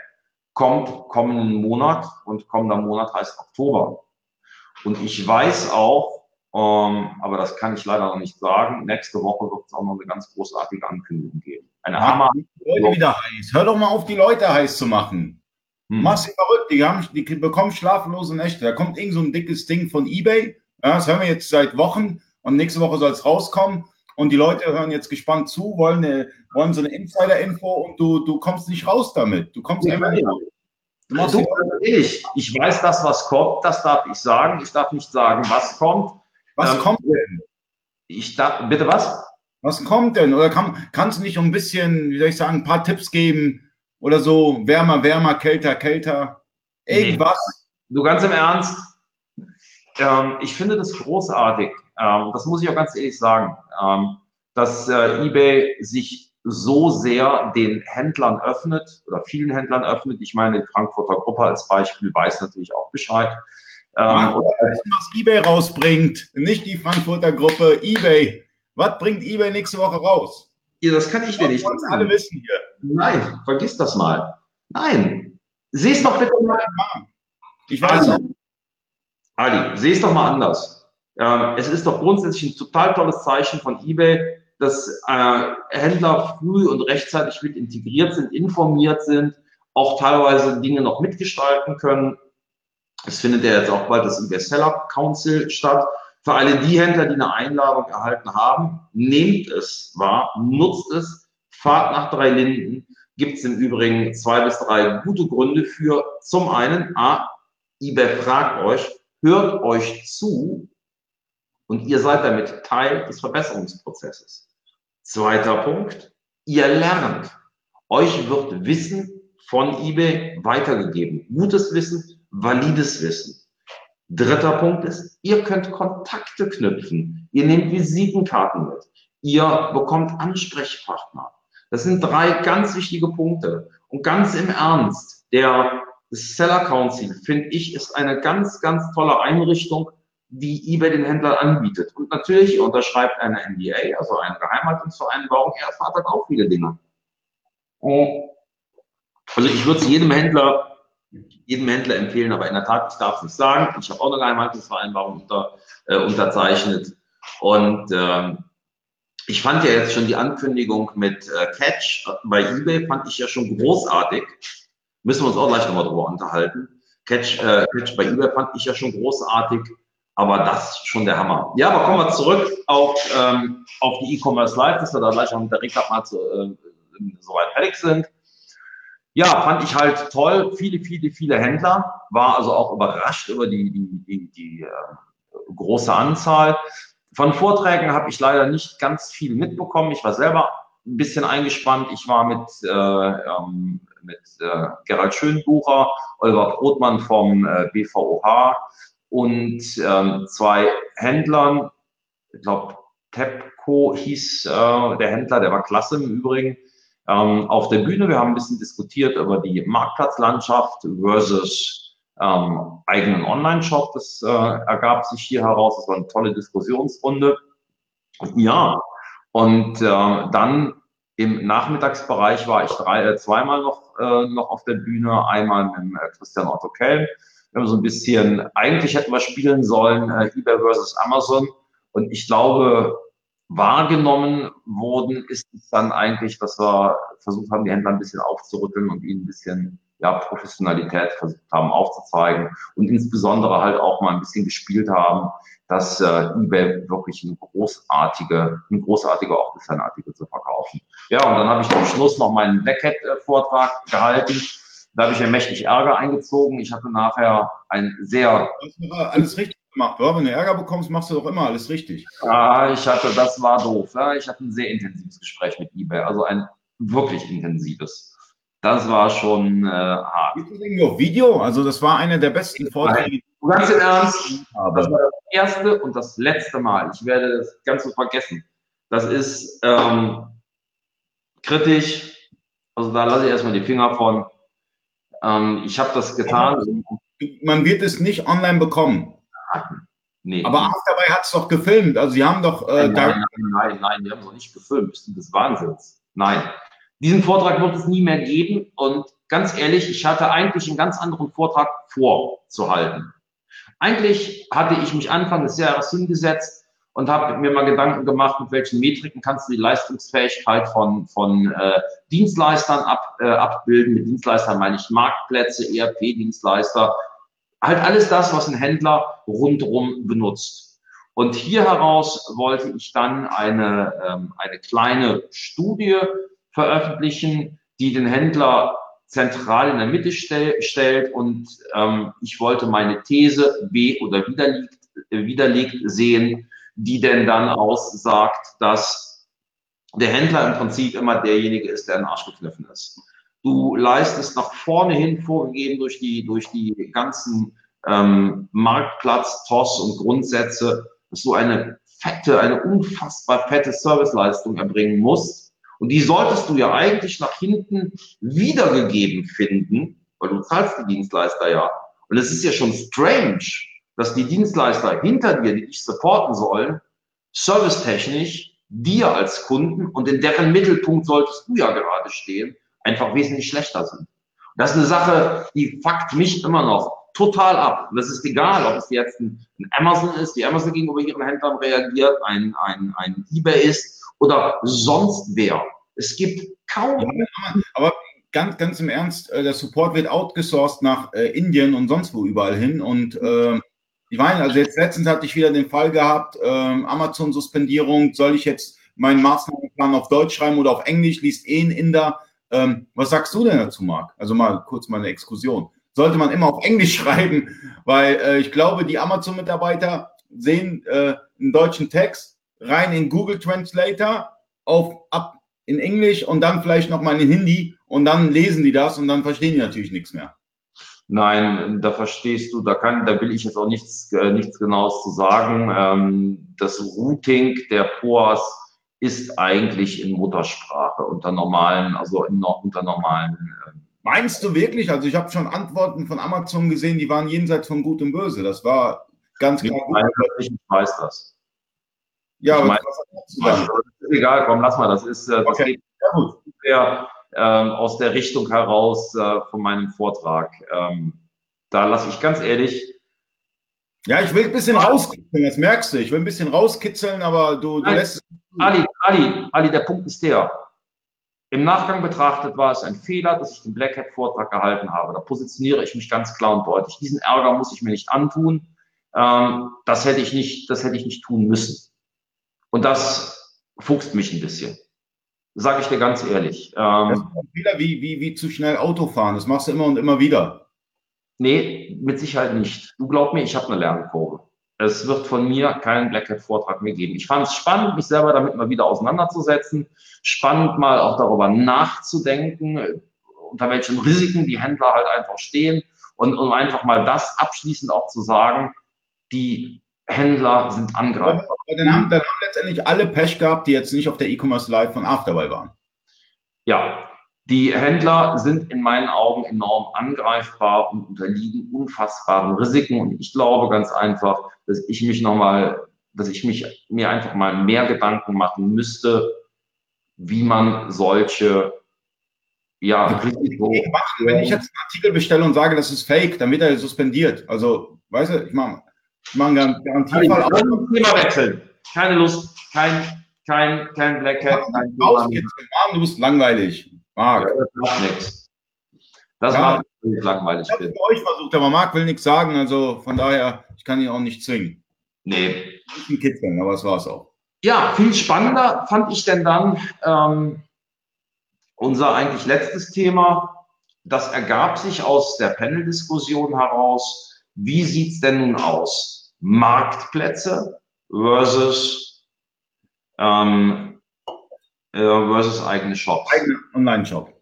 kommt kommenden Monat und kommender Monat heißt Oktober. Und ich weiß auch, ähm, aber das kann ich leider noch nicht sagen, nächste Woche wird es auch noch eine ganz großartige Ankündigung geben. Eine Hammer. Die Leute wieder heiß. Hör doch mal auf, die Leute heiß zu machen. Hm. Mach sie verrückt, die, haben, die bekommen schlaflose Nächte. Da kommt irgend so ein dickes Ding von Ebay. Ja, das hören wir jetzt seit Wochen und nächste Woche soll es rauskommen. Und die Leute hören jetzt gespannt zu, wollen, eine, wollen so eine Insider-Info und du, du kommst nicht raus damit. Du kommst ja, einfach nicht raus. Du machst du, ich, ich weiß das, was kommt, das darf ich sagen. Ich darf nicht sagen, was kommt. Was ähm, kommt denn? Ich darf, bitte was? Was kommt denn? Oder kann, kannst du nicht ein bisschen, wie soll ich sagen, ein paar Tipps geben? Oder so wärmer, wärmer, kälter, kälter? Irgendwas? Nee. Du ganz im Ernst, ähm, ich finde das großartig. Ähm, das muss ich auch ganz ehrlich sagen, ähm, dass äh, eBay sich so sehr den Händlern öffnet oder vielen Händlern öffnet. Ich meine, die Frankfurter Gruppe als Beispiel weiß natürlich auch Bescheid. Ähm, was eBay rausbringt, nicht die Frankfurter Gruppe, eBay. Was bringt eBay nächste Woche raus? Ja, das kann ich dir nicht. sagen. alle wissen hier. Nein, vergiss das mal. Nein. Sieh's doch bitte mal. Ich weiß auch. Ali, seh es doch mal anders. Ähm, es ist doch grundsätzlich ein total tolles Zeichen von eBay, dass äh, Händler früh und rechtzeitig mit integriert sind, informiert sind, auch teilweise Dinge noch mitgestalten können. Es findet ja jetzt auch bald das eBay Seller Council statt. Für alle die Händler, die eine Einladung erhalten haben, nehmt es wahr, nutzt es, fahrt nach drei Linden. Gibt es im Übrigen zwei bis drei gute Gründe für. Zum einen, A, eBay fragt euch, hört euch zu und ihr seid damit Teil des Verbesserungsprozesses. Zweiter Punkt, ihr lernt. Euch wird Wissen von eBay weitergegeben. Gutes Wissen, valides Wissen. Dritter Punkt ist, ihr könnt Kontakte knüpfen. Ihr nehmt Visitenkarten mit. Ihr bekommt Ansprechpartner. Das sind drei ganz wichtige Punkte. Und ganz im Ernst, der Seller Council, finde ich, ist eine ganz, ganz tolle Einrichtung, die eBay den Händlern anbietet. Und natürlich, unterschreibt eine NDA, also eine Geheimhaltungsvereinbarung, ihr erfahrt dann auch viele Dinge. Also ich würde es jedem Händler, jedem Händler empfehlen, aber in der Tat, ich darf es nicht sagen. Ich habe auch eine Geheimhaltungsvereinbarung unter, äh, unterzeichnet. Und ähm, ich fand ja jetzt schon die Ankündigung mit äh, Catch bei eBay, fand ich ja schon großartig. Müssen wir uns auch gleich nochmal drüber unterhalten. Catch, äh, Catch bei eBay fand ich ja schon großartig, aber das ist schon der Hammer. Ja, aber kommen wir zurück auf, ähm, auf die E-Commerce Live, dass wir da gleich auch mit der Recap mal zu, äh, soweit fertig sind. Ja, fand ich halt toll. Viele, viele, viele Händler. War also auch überrascht über die, die, die, die äh, große Anzahl. Von Vorträgen habe ich leider nicht ganz viel mitbekommen. Ich war selber ein bisschen eingespannt. Ich war mit äh, ähm, mit äh, Gerald Schönbucher, Oliver Brotmann vom äh, BVOH und ähm, zwei Händlern. Ich glaube, Tepco hieß äh, der Händler, der war klasse im Übrigen. Ähm, auf der Bühne, wir haben ein bisschen diskutiert über die Marktplatzlandschaft versus ähm, eigenen Online-Shop. Das äh, ergab sich hier heraus. Das war eine tolle Diskussionsrunde. Ja, und äh, dann im Nachmittagsbereich war ich drei, äh, zweimal noch, äh, noch auf der Bühne, einmal mit äh, Christian Otto Kelm. Wir haben so ein bisschen, eigentlich hätten wir spielen sollen, äh, eBay versus Amazon. Und ich glaube, wahrgenommen worden ist es dann eigentlich, dass wir versucht haben, die Händler ein bisschen aufzurütteln und ihnen ein bisschen ja, Professionalität versucht haben aufzuzeigen und insbesondere halt auch mal ein bisschen gespielt haben, dass äh, eBay wirklich eine großartige, ein großartiger ein Artikel zu verkaufen. Ja, und dann habe ich am Schluss noch meinen Blackhead-Vortrag gehalten. Da habe ich mir mächtig Ärger eingezogen. Ich hatte nachher ein sehr... Alles richtig gemacht, oder? Wenn du Ärger bekommst, machst du doch immer alles richtig. Ja, ich hatte, das war doof. Ja. Ich hatte ein sehr intensives Gespräch mit eBay, also ein wirklich intensives. Das war schon äh, hart. Video? Also das war einer der besten Vorträge. Ganz im Ernst, das war das erste und das letzte Mal. Ich werde das Ganze vergessen. Das ist ähm, kritisch. Also da lasse ich erstmal die Finger von. Ähm, ich habe das getan. Man wird es nicht online bekommen. Nee. Aber Afterby hat es doch gefilmt. Also sie haben doch. Äh, nein, nein, nein, nein, die haben es doch nicht gefilmt. Das ist des Wahnsinns. Nein. Diesen Vortrag wird es nie mehr geben. Und ganz ehrlich, ich hatte eigentlich einen ganz anderen Vortrag vorzuhalten. Eigentlich hatte ich mich Anfang des Jahres hingesetzt und habe mir mal Gedanken gemacht, mit welchen Metriken kannst du die Leistungsfähigkeit von, von äh, Dienstleistern ab, äh, abbilden. Mit Dienstleistern meine ich Marktplätze, ERP-Dienstleister, halt alles das, was ein Händler rundherum benutzt. Und hier heraus wollte ich dann eine, ähm, eine kleine Studie veröffentlichen, die den Händler zentral in der Mitte stell, stellt und ähm, ich wollte meine These be- oder widerlegt, äh, widerlegt sehen, die denn dann aussagt, dass der Händler im Prinzip immer derjenige ist, der in den Arsch gekniffen ist. Du leistest nach vorne hin vorgegeben durch die, durch die ganzen ähm, Marktplatz, TOS und Grundsätze, dass du eine fette, eine unfassbar fette Serviceleistung erbringen musst. Und die solltest du ja eigentlich nach hinten wiedergegeben finden, weil du zahlst die Dienstleister ja. Und es ist ja schon strange, dass die Dienstleister hinter dir, die dich supporten sollen, servicetechnisch dir als Kunden und in deren Mittelpunkt solltest du ja gerade stehen, einfach wesentlich schlechter sind. Das ist eine Sache, die fuckt mich immer noch total ab. Und das ist egal, ob es jetzt ein, ein Amazon ist, die Amazon gegenüber ihren Händlern reagiert, ein, ein, ein eBay ist oder sonst wer. Es gibt kaum. Ja, aber ganz, ganz im Ernst, äh, der Support wird outgesourced nach äh, Indien und sonst wo überall hin. Und äh, ich meine, also jetzt letztens hatte ich wieder den Fall gehabt, äh, Amazon-Suspendierung, soll ich jetzt meinen Maßnahmenplan auf Deutsch schreiben oder auf Englisch, liest eh ein Inder. Ähm, was sagst du denn dazu, Marc? Also mal kurz mal eine Exkursion sollte man immer auf Englisch schreiben, weil äh, ich glaube, die Amazon-Mitarbeiter sehen äh, einen deutschen Text rein in Google Translator auf ab in Englisch und dann vielleicht noch mal in Hindi und dann lesen die das und dann verstehen die natürlich nichts mehr. Nein, da verstehst du, da kann, da will ich jetzt auch nichts, äh, nichts Genaues zu sagen. Ähm, das Routing der POAS ist eigentlich in Muttersprache unter normalen, also in, unter normalen äh, Meinst du wirklich? Also ich habe schon Antworten von Amazon gesehen, die waren jenseits von Gut und Böse. Das war ganz klar. Ich, weiß das. Ja, aber meine, das ist egal, komm, lass mal. Das ist äh, das okay. geht ja, ähm, aus der Richtung heraus äh, von meinem Vortrag. Ähm, da lasse ich ganz ehrlich. Ja, ich will ein bisschen rauskitzeln, das merkst du. Ich will ein bisschen rauskitzeln, aber du, du lässt. Ali, Ali, Ali, der Punkt ist der im Nachgang betrachtet war es ein Fehler, dass ich den Black Hat Vortrag gehalten habe. Da positioniere ich mich ganz klar und deutlich. Diesen Ärger muss ich mir nicht antun. Ähm, das hätte ich nicht, das hätte ich nicht tun müssen. Und das fuchst mich ein bisschen. Sage ich dir ganz ehrlich. Ähm, das ist ein Fehler wie, wie, wie zu schnell Auto fahren. Das machst du immer und immer wieder. Nee, mit Sicherheit nicht. Du glaub mir, ich habe eine Lernkurve. Es wird von mir keinen Black Hat Vortrag mehr geben. Ich fand es spannend, mich selber damit mal wieder auseinanderzusetzen. Spannend mal auch darüber nachzudenken, unter welchen Risiken die Händler halt einfach stehen und um einfach mal das abschließend auch zu sagen, die Händler sind angreifbar. Dann haben, dann haben letztendlich alle Pech gehabt, die jetzt nicht auf der E-Commerce Live von Afterbuy waren. Ja, die Händler sind in meinen Augen enorm angreifbar und unterliegen unfassbaren Risiken. Und ich glaube ganz einfach, dass ich mich nochmal, dass ich mich mir einfach mal mehr Gedanken machen müsste, wie man solche ja, Risiko. Wenn ich jetzt einen Artikel bestelle und sage, das ist fake, dann wird er suspendiert. Also, weißt du, ich mache ich einen Garantiefall. Thema wechseln. Keine Lust, kein, kein, kein Black Hat. Kein du bist langweilig. Marc. das macht nichts. Das ja, macht nicht langweilig. Ich habe es bei euch versucht, aber Marc will nichts sagen, also von daher, ich kann ihn auch nicht zwingen. Nee. Ein Kitzeln, aber das war es auch. Ja, viel spannender fand ich denn dann ähm, unser eigentlich letztes Thema. Das ergab sich aus der Panel-Diskussion heraus. Wie sieht es denn nun aus? Marktplätze versus ähm, äh, versus eigene Shops. Eigene Online-Shop.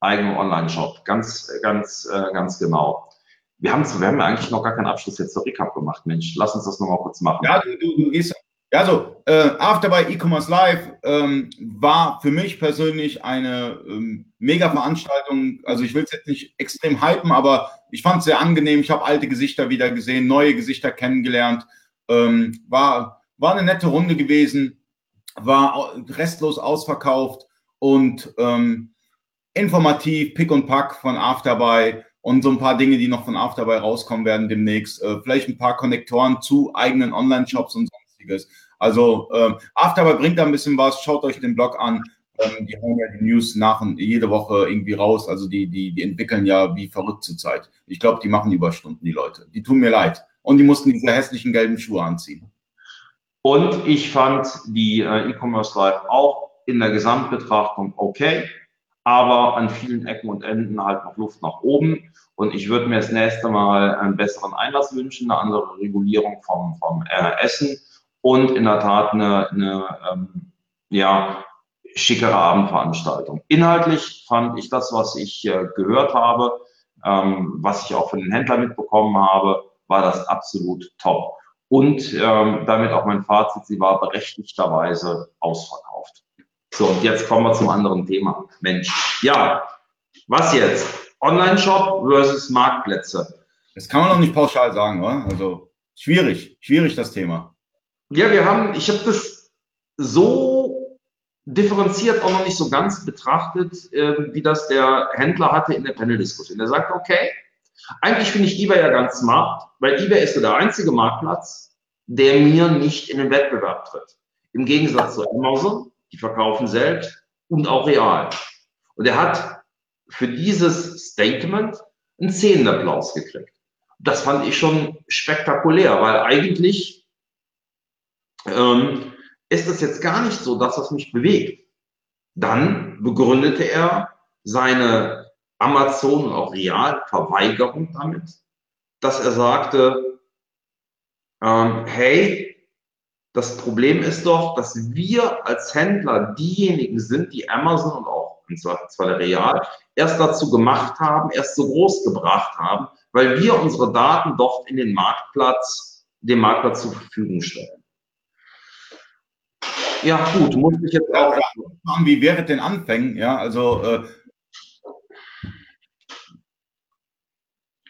Eigene Online-Shop, ganz, ganz, äh, ganz genau. Wir haben, wir haben ja eigentlich noch gar keinen Abschluss jetzt zur Recap gemacht, Mensch. Lass uns das nochmal kurz machen. Ja, du, du, du gehst. Also, äh, After bei E-Commerce Live ähm, war für mich persönlich eine ähm, mega Veranstaltung. Also ich will es jetzt nicht extrem hypen, aber ich fand es sehr angenehm. Ich habe alte Gesichter wieder gesehen, neue Gesichter kennengelernt. Ähm, war, war eine nette Runde gewesen war restlos ausverkauft und ähm, informativ, Pick und Pack von Afterbuy und so ein paar Dinge, die noch von Afterbuy rauskommen werden demnächst. Äh, vielleicht ein paar Konnektoren zu eigenen Online-Shops und sonstiges. Also ähm, Afterbuy bringt da ein bisschen was. Schaut euch den Blog an. Ähm, die hauen ja die News nach und jede Woche irgendwie raus. Also die, die, die entwickeln ja wie verrückt zurzeit. Ich glaube, die machen Überstunden, die Leute. Die tun mir leid. Und die mussten diese hässlichen gelben Schuhe anziehen. Und ich fand die äh, E-Commerce Live auch in der Gesamtbetrachtung okay. aber an vielen Ecken und Enden halt noch Luft nach oben. Und ich würde mir das nächste Mal einen besseren Einlass wünschen, eine andere Regulierung vom, vom äh, Essen und in der Tat eine, eine ähm, ja, schickere Abendveranstaltung. Inhaltlich fand ich das, was ich äh, gehört habe, ähm, was ich auch von den Händlern mitbekommen habe, war das absolut top. Und ähm, damit auch mein Fazit, sie war berechtigterweise ausverkauft. So, und jetzt kommen wir zum anderen Thema. Mensch, ja, was jetzt? Online-Shop versus Marktplätze. Das kann man noch nicht pauschal sagen, oder? Also schwierig, schwierig das Thema. Ja, wir haben, ich habe das so differenziert auch noch nicht so ganz betrachtet, äh, wie das der Händler hatte in der Panel-Diskussion. Er sagt, okay, eigentlich finde ich eBay ja ganz smart, weil eBay ist so der einzige Marktplatz, der mir nicht in den Wettbewerb tritt. Im Gegensatz zu Amazon, die verkaufen selbst und auch real. Und er hat für dieses Statement einen Szenenapplaus gekriegt. Das fand ich schon spektakulär, weil eigentlich ähm, ist es jetzt gar nicht so das, was mich bewegt. Dann begründete er seine Amazon und auch Real-Verweigerung damit, dass er sagte, ähm, hey, das Problem ist doch, dass wir als Händler diejenigen sind, die Amazon und auch und zwar, zwar der Real erst dazu gemacht haben, erst so groß gebracht haben, weil wir unsere Daten dort in den Marktplatz, dem Marktplatz zur Verfügung stellen. Ja, gut, muss ich jetzt auch fragen, wie wäre denn Anfängen? Ja, also äh,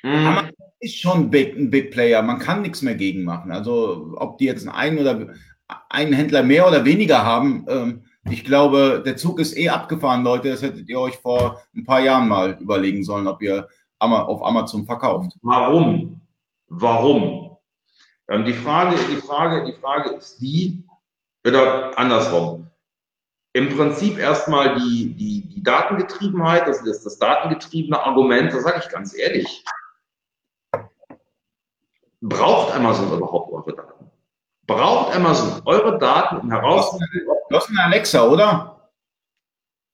mm. ist schon big, ein Big Player, man kann nichts mehr gegen machen. Also ob die jetzt einen oder einen Händler mehr oder weniger haben, ähm, ich glaube, der Zug ist eh abgefahren, Leute. Das hättet ihr euch vor ein paar Jahren mal überlegen sollen, ob ihr auf Amazon verkauft. Warum? Warum? Ähm, die Frage, die Frage, die Frage ist die, oder andersrum. Im Prinzip erstmal die, die, die Datengetriebenheit, das ist das datengetriebene Argument, da sage ich ganz ehrlich. Braucht Amazon überhaupt eure Daten? Braucht Amazon eure Daten, um herauszufinden, Du hast eine Alexa, oder?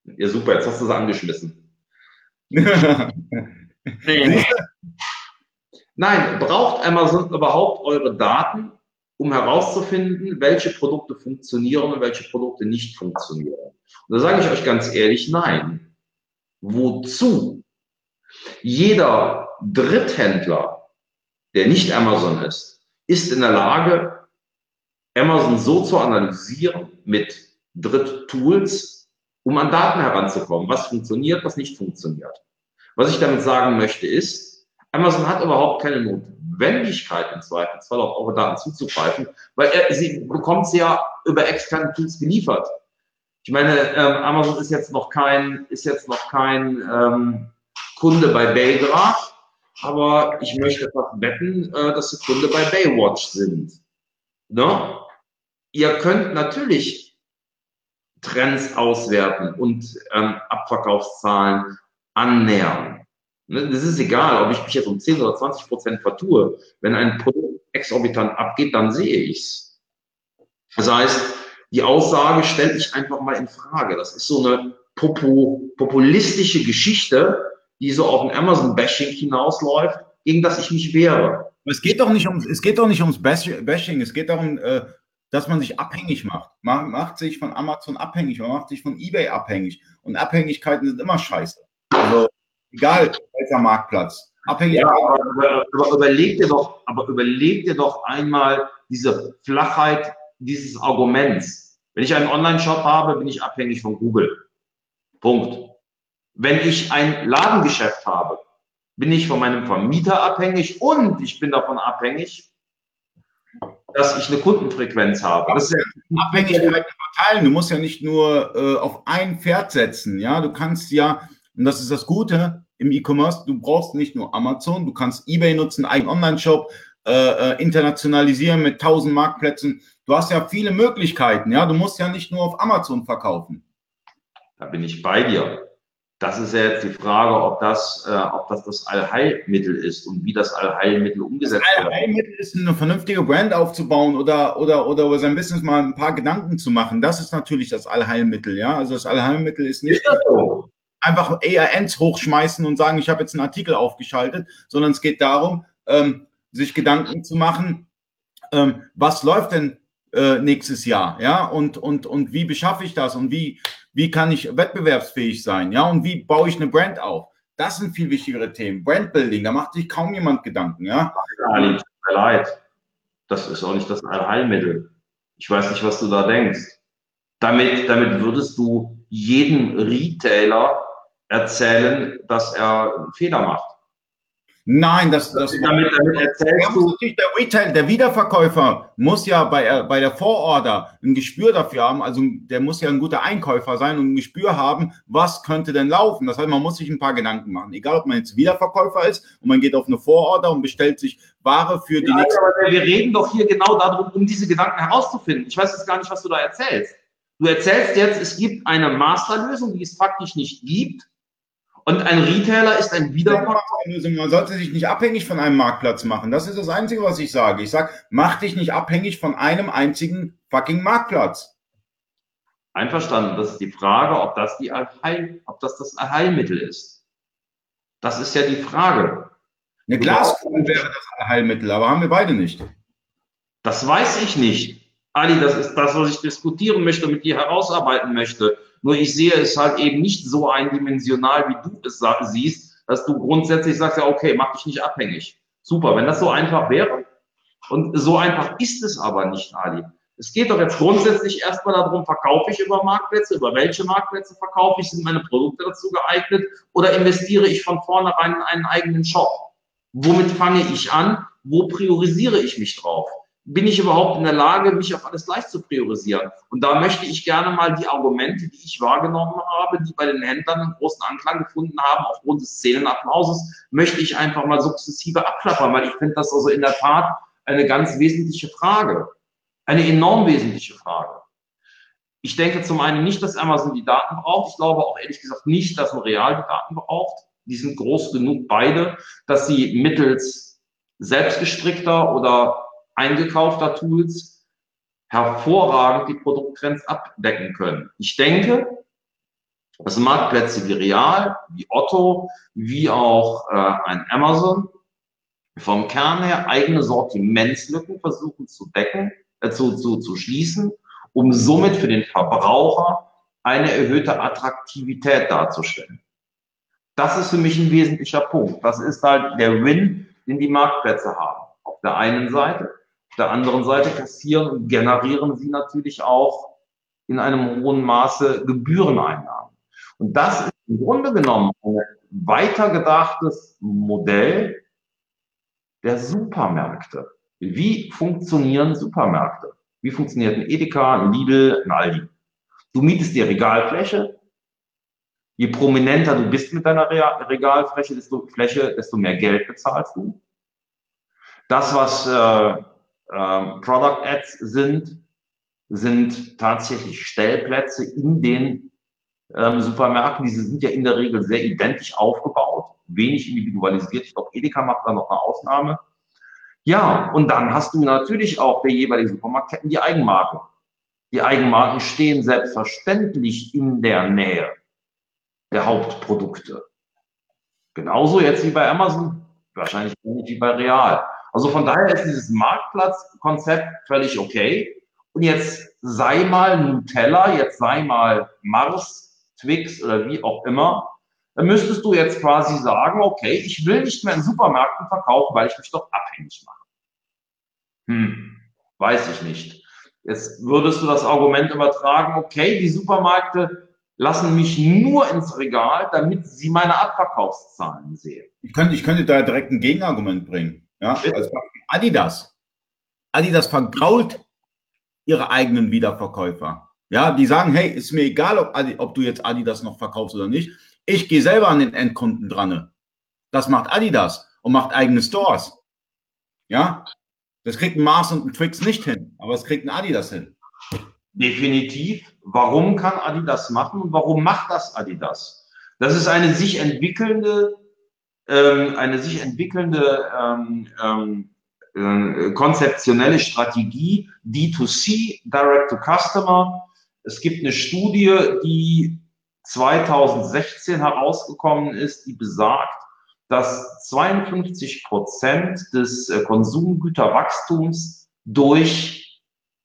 Ja, super, jetzt hast du sie angeschmissen. Nein, braucht Amazon überhaupt eure Daten, um herauszufinden, welche Produkte funktionieren und welche Produkte nicht funktionieren? Und da sage ich euch ganz ehrlich, nein. Wozu? Jeder Dritthändler, der nicht Amazon ist, ist in der Lage, Amazon so zu analysieren mit Dritttools, um an Daten heranzukommen, was funktioniert, was nicht funktioniert. Was ich damit sagen möchte ist, Amazon hat überhaupt keine Notwendigkeit im Zweifelsfall auf eure Daten zuzugreifen, weil er, sie bekommt sie ja über externe Tools geliefert. Ich meine, ähm, Amazon ist jetzt noch kein, ist jetzt noch kein ähm, Kunde bei Belgra, aber ich möchte fast wetten, äh, dass sie Kunde bei Baywatch sind. Ne? Ihr könnt natürlich Trends auswerten und ähm, Abverkaufszahlen annähern. Ne? Das ist egal, ob ich mich jetzt um 10 oder 20 Prozent vertue. Wenn ein Produkt exorbitant abgeht, dann sehe ich's. Das heißt, die Aussage stelle ich einfach mal in Frage. Das ist so eine populistische Geschichte, die so auf ein Amazon-Bashing hinausläuft, gegen das ich mich wehre. Es geht doch nicht um, es geht doch nicht ums Bashing, es geht darum, äh, dass man sich abhängig macht. Man macht sich von Amazon abhängig, man macht sich von eBay abhängig. Und Abhängigkeiten sind immer scheiße. Also egal welcher Marktplatz. Abhängig ja, aber, aber, aber, überleg dir doch, aber überleg dir doch einmal diese Flachheit dieses Arguments. Wenn ich einen Online-Shop habe, bin ich abhängig von Google. Punkt. Wenn ich ein Ladengeschäft habe, bin ich von meinem Vermieter abhängig und ich bin davon abhängig, dass ich eine Kundenfrequenz habe. Das ist ja Abhängigkeit verteilen. Du musst ja nicht nur äh, auf ein Pferd setzen. Ja, du kannst ja, und das ist das Gute im E-Commerce, du brauchst nicht nur Amazon, du kannst eBay nutzen, einen Online-Shop, äh, äh, internationalisieren mit tausend Marktplätzen. Du hast ja viele Möglichkeiten. Ja, du musst ja nicht nur auf Amazon verkaufen. Da bin ich bei dir. Das ist ja jetzt die Frage, ob das, äh, ob das das Allheilmittel ist und wie das Allheilmittel umgesetzt wird. Das Allheilmittel ist, eine vernünftige Brand aufzubauen oder, oder, oder über sein Business mal ein paar Gedanken zu machen. Das ist natürlich das Allheilmittel, ja. Also das Allheilmittel ist nicht. Ist das so? Einfach ERNs hochschmeißen und sagen, ich habe jetzt einen Artikel aufgeschaltet, sondern es geht darum, ähm, sich Gedanken zu machen, ähm, was läuft denn äh, nächstes Jahr, ja, und, und, und wie beschaffe ich das und wie, wie kann ich wettbewerbsfähig sein, ja, und wie baue ich eine Brand auf? Das sind viel wichtigere Themen. Brandbuilding, da macht sich kaum jemand Gedanken, ja. Ali, tut mir leid. Das ist auch nicht das Allheilmittel. Ich weiß nicht, was du da denkst. Damit, damit würdest du jedem Retailer erzählen, dass er einen Fehler macht. Nein, das, das damit, damit erzählst du. Der Retail, der Wiederverkäufer muss ja bei, äh, bei der Vororder ein Gespür dafür haben. Also der muss ja ein guter Einkäufer sein und ein Gespür haben, was könnte denn laufen. Das heißt, man muss sich ein paar Gedanken machen. Egal, ob man jetzt Wiederverkäufer ist und man geht auf eine Vororder und bestellt sich Ware für die ja, nächste. Aber wir reden doch hier genau darum, um diese Gedanken herauszufinden. Ich weiß jetzt gar nicht, was du da erzählst. Du erzählst jetzt, es gibt eine Masterlösung, die es faktisch nicht gibt und ein Retailer ist ein Wiederverkäufer. Man sollte sich nicht abhängig von einem Marktplatz machen. Das ist das Einzige, was ich sage. Ich sage, mach dich nicht abhängig von einem einzigen fucking Marktplatz. Einverstanden. Das ist die Frage, ob das, die Allheil, ob das das Allheilmittel ist. Das ist ja die Frage. Eine Glaskugel wäre das Allheilmittel, aber haben wir beide nicht. Das weiß ich nicht. Ali, das ist das, was ich diskutieren möchte, mit dir herausarbeiten möchte. Nur ich sehe es halt eben nicht so eindimensional, wie du es siehst, dass du grundsätzlich sagst, ja, okay, mach dich nicht abhängig. Super, wenn das so einfach wäre. Und so einfach ist es aber nicht, Ali. Es geht doch jetzt grundsätzlich erstmal darum, verkaufe ich über Marktplätze, über welche Marktplätze verkaufe ich, sind meine Produkte dazu geeignet oder investiere ich von vornherein in einen eigenen Shop? Womit fange ich an? Wo priorisiere ich mich drauf? Bin ich überhaupt in der Lage, mich auf alles gleich zu priorisieren? Und da möchte ich gerne mal die Argumente, die ich wahrgenommen habe, die bei den Händlern einen großen Anklang gefunden haben, aufgrund des Szenenapplauses, möchte ich einfach mal sukzessive abklappern, weil ich finde das also in der Tat eine ganz wesentliche Frage. Eine enorm wesentliche Frage. Ich denke zum einen nicht, dass Amazon die Daten braucht. Ich glaube auch ehrlich gesagt nicht, dass ein Real die Daten braucht. Die sind groß genug beide, dass sie mittels selbstgestrickter oder eingekaufter Tools hervorragend die Produkttrends abdecken können. Ich denke, dass Marktplätze wie Real, wie Otto, wie auch äh, ein Amazon vom Kern her eigene Sortimentslücken versuchen zu decken, äh, zu, zu, zu schließen, um somit für den Verbraucher eine erhöhte Attraktivität darzustellen. Das ist für mich ein wesentlicher Punkt. Das ist halt der Win, den die Marktplätze haben. Auf der einen Seite. Der anderen Seite kassieren und generieren sie natürlich auch in einem hohen Maße Gebühreneinnahmen. Und das ist im Grunde genommen ein weitergedachtes Modell der Supermärkte. Wie funktionieren Supermärkte? Wie funktioniert ein Edeka, ein Lidl, ein Aldi? Du mietest dir Regalfläche. Je prominenter du bist mit deiner Regalfläche, desto, Fläche, desto mehr Geld bezahlst du. Das, was äh, ähm, Product Ads sind, sind tatsächlich Stellplätze in den ähm, Supermärkten. Diese sind ja in der Regel sehr identisch aufgebaut, wenig individualisiert. Ich glaube, Edeka macht da noch eine Ausnahme. Ja, und dann hast du natürlich auch der jeweiligen Supermarktketten die Eigenmarken. Die Eigenmarken stehen selbstverständlich in der Nähe der Hauptprodukte. Genauso jetzt wie bei Amazon, wahrscheinlich ähnlich wie bei Real. Also von daher ist dieses Marktplatzkonzept völlig okay. Und jetzt sei mal Nutella, jetzt sei mal Mars, Twix oder wie auch immer, dann müsstest du jetzt quasi sagen, okay, ich will nicht mehr in Supermärkten verkaufen, weil ich mich doch abhängig mache. Hm, weiß ich nicht. Jetzt würdest du das Argument übertragen, okay, die Supermärkte lassen mich nur ins Regal, damit sie meine Abverkaufszahlen sehen. Ich könnte, ich könnte da direkt ein Gegenargument bringen. Ja, also Adidas. Adidas vergrault ihre eigenen Wiederverkäufer. Ja, die sagen, hey, ist mir egal, ob, Adi, ob du jetzt Adidas noch verkaufst oder nicht. Ich gehe selber an den Endkunden dran. Das macht Adidas und macht eigene Stores. Ja, das kriegt ein Mars und ein Twix nicht hin, aber es kriegt ein Adidas hin. Definitiv. Warum kann Adidas machen und warum macht das Adidas? Das ist eine sich entwickelnde ähm, eine sich entwickelnde ähm, ähm, äh, konzeptionelle Strategie, D2C, Direct to Customer. Es gibt eine Studie, die 2016 herausgekommen ist, die besagt, dass 52 Prozent des äh, Konsumgüterwachstums durch,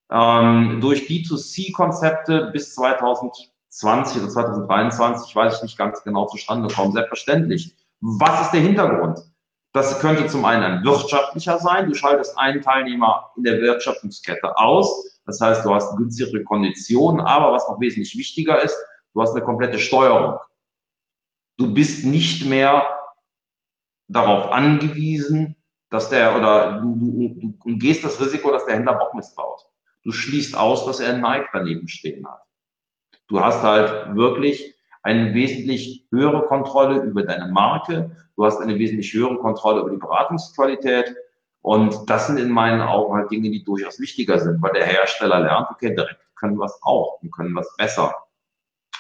ähm, durch D2C-Konzepte bis 2020 oder 2023, weiß ich nicht ganz genau, zustande kommen. Selbstverständlich. Was ist der Hintergrund? Das könnte zum einen ein wirtschaftlicher sein. Du schaltest einen Teilnehmer in der Wertschöpfungskette aus. Das heißt, du hast günstigere Konditionen. Aber was noch wesentlich wichtiger ist, du hast eine komplette Steuerung. Du bist nicht mehr darauf angewiesen, dass der oder du, du, du umgehst das Risiko, dass der Händler Bock missbaut. Du schließt aus, dass er ein Nike daneben stehen hat. Du hast halt wirklich eine wesentlich höhere Kontrolle über deine Marke. Du hast eine wesentlich höhere Kontrolle über die Beratungsqualität. Und das sind in meinen Augen halt Dinge, die durchaus wichtiger sind, weil der Hersteller lernt, okay, direkt können wir es auch und können was besser.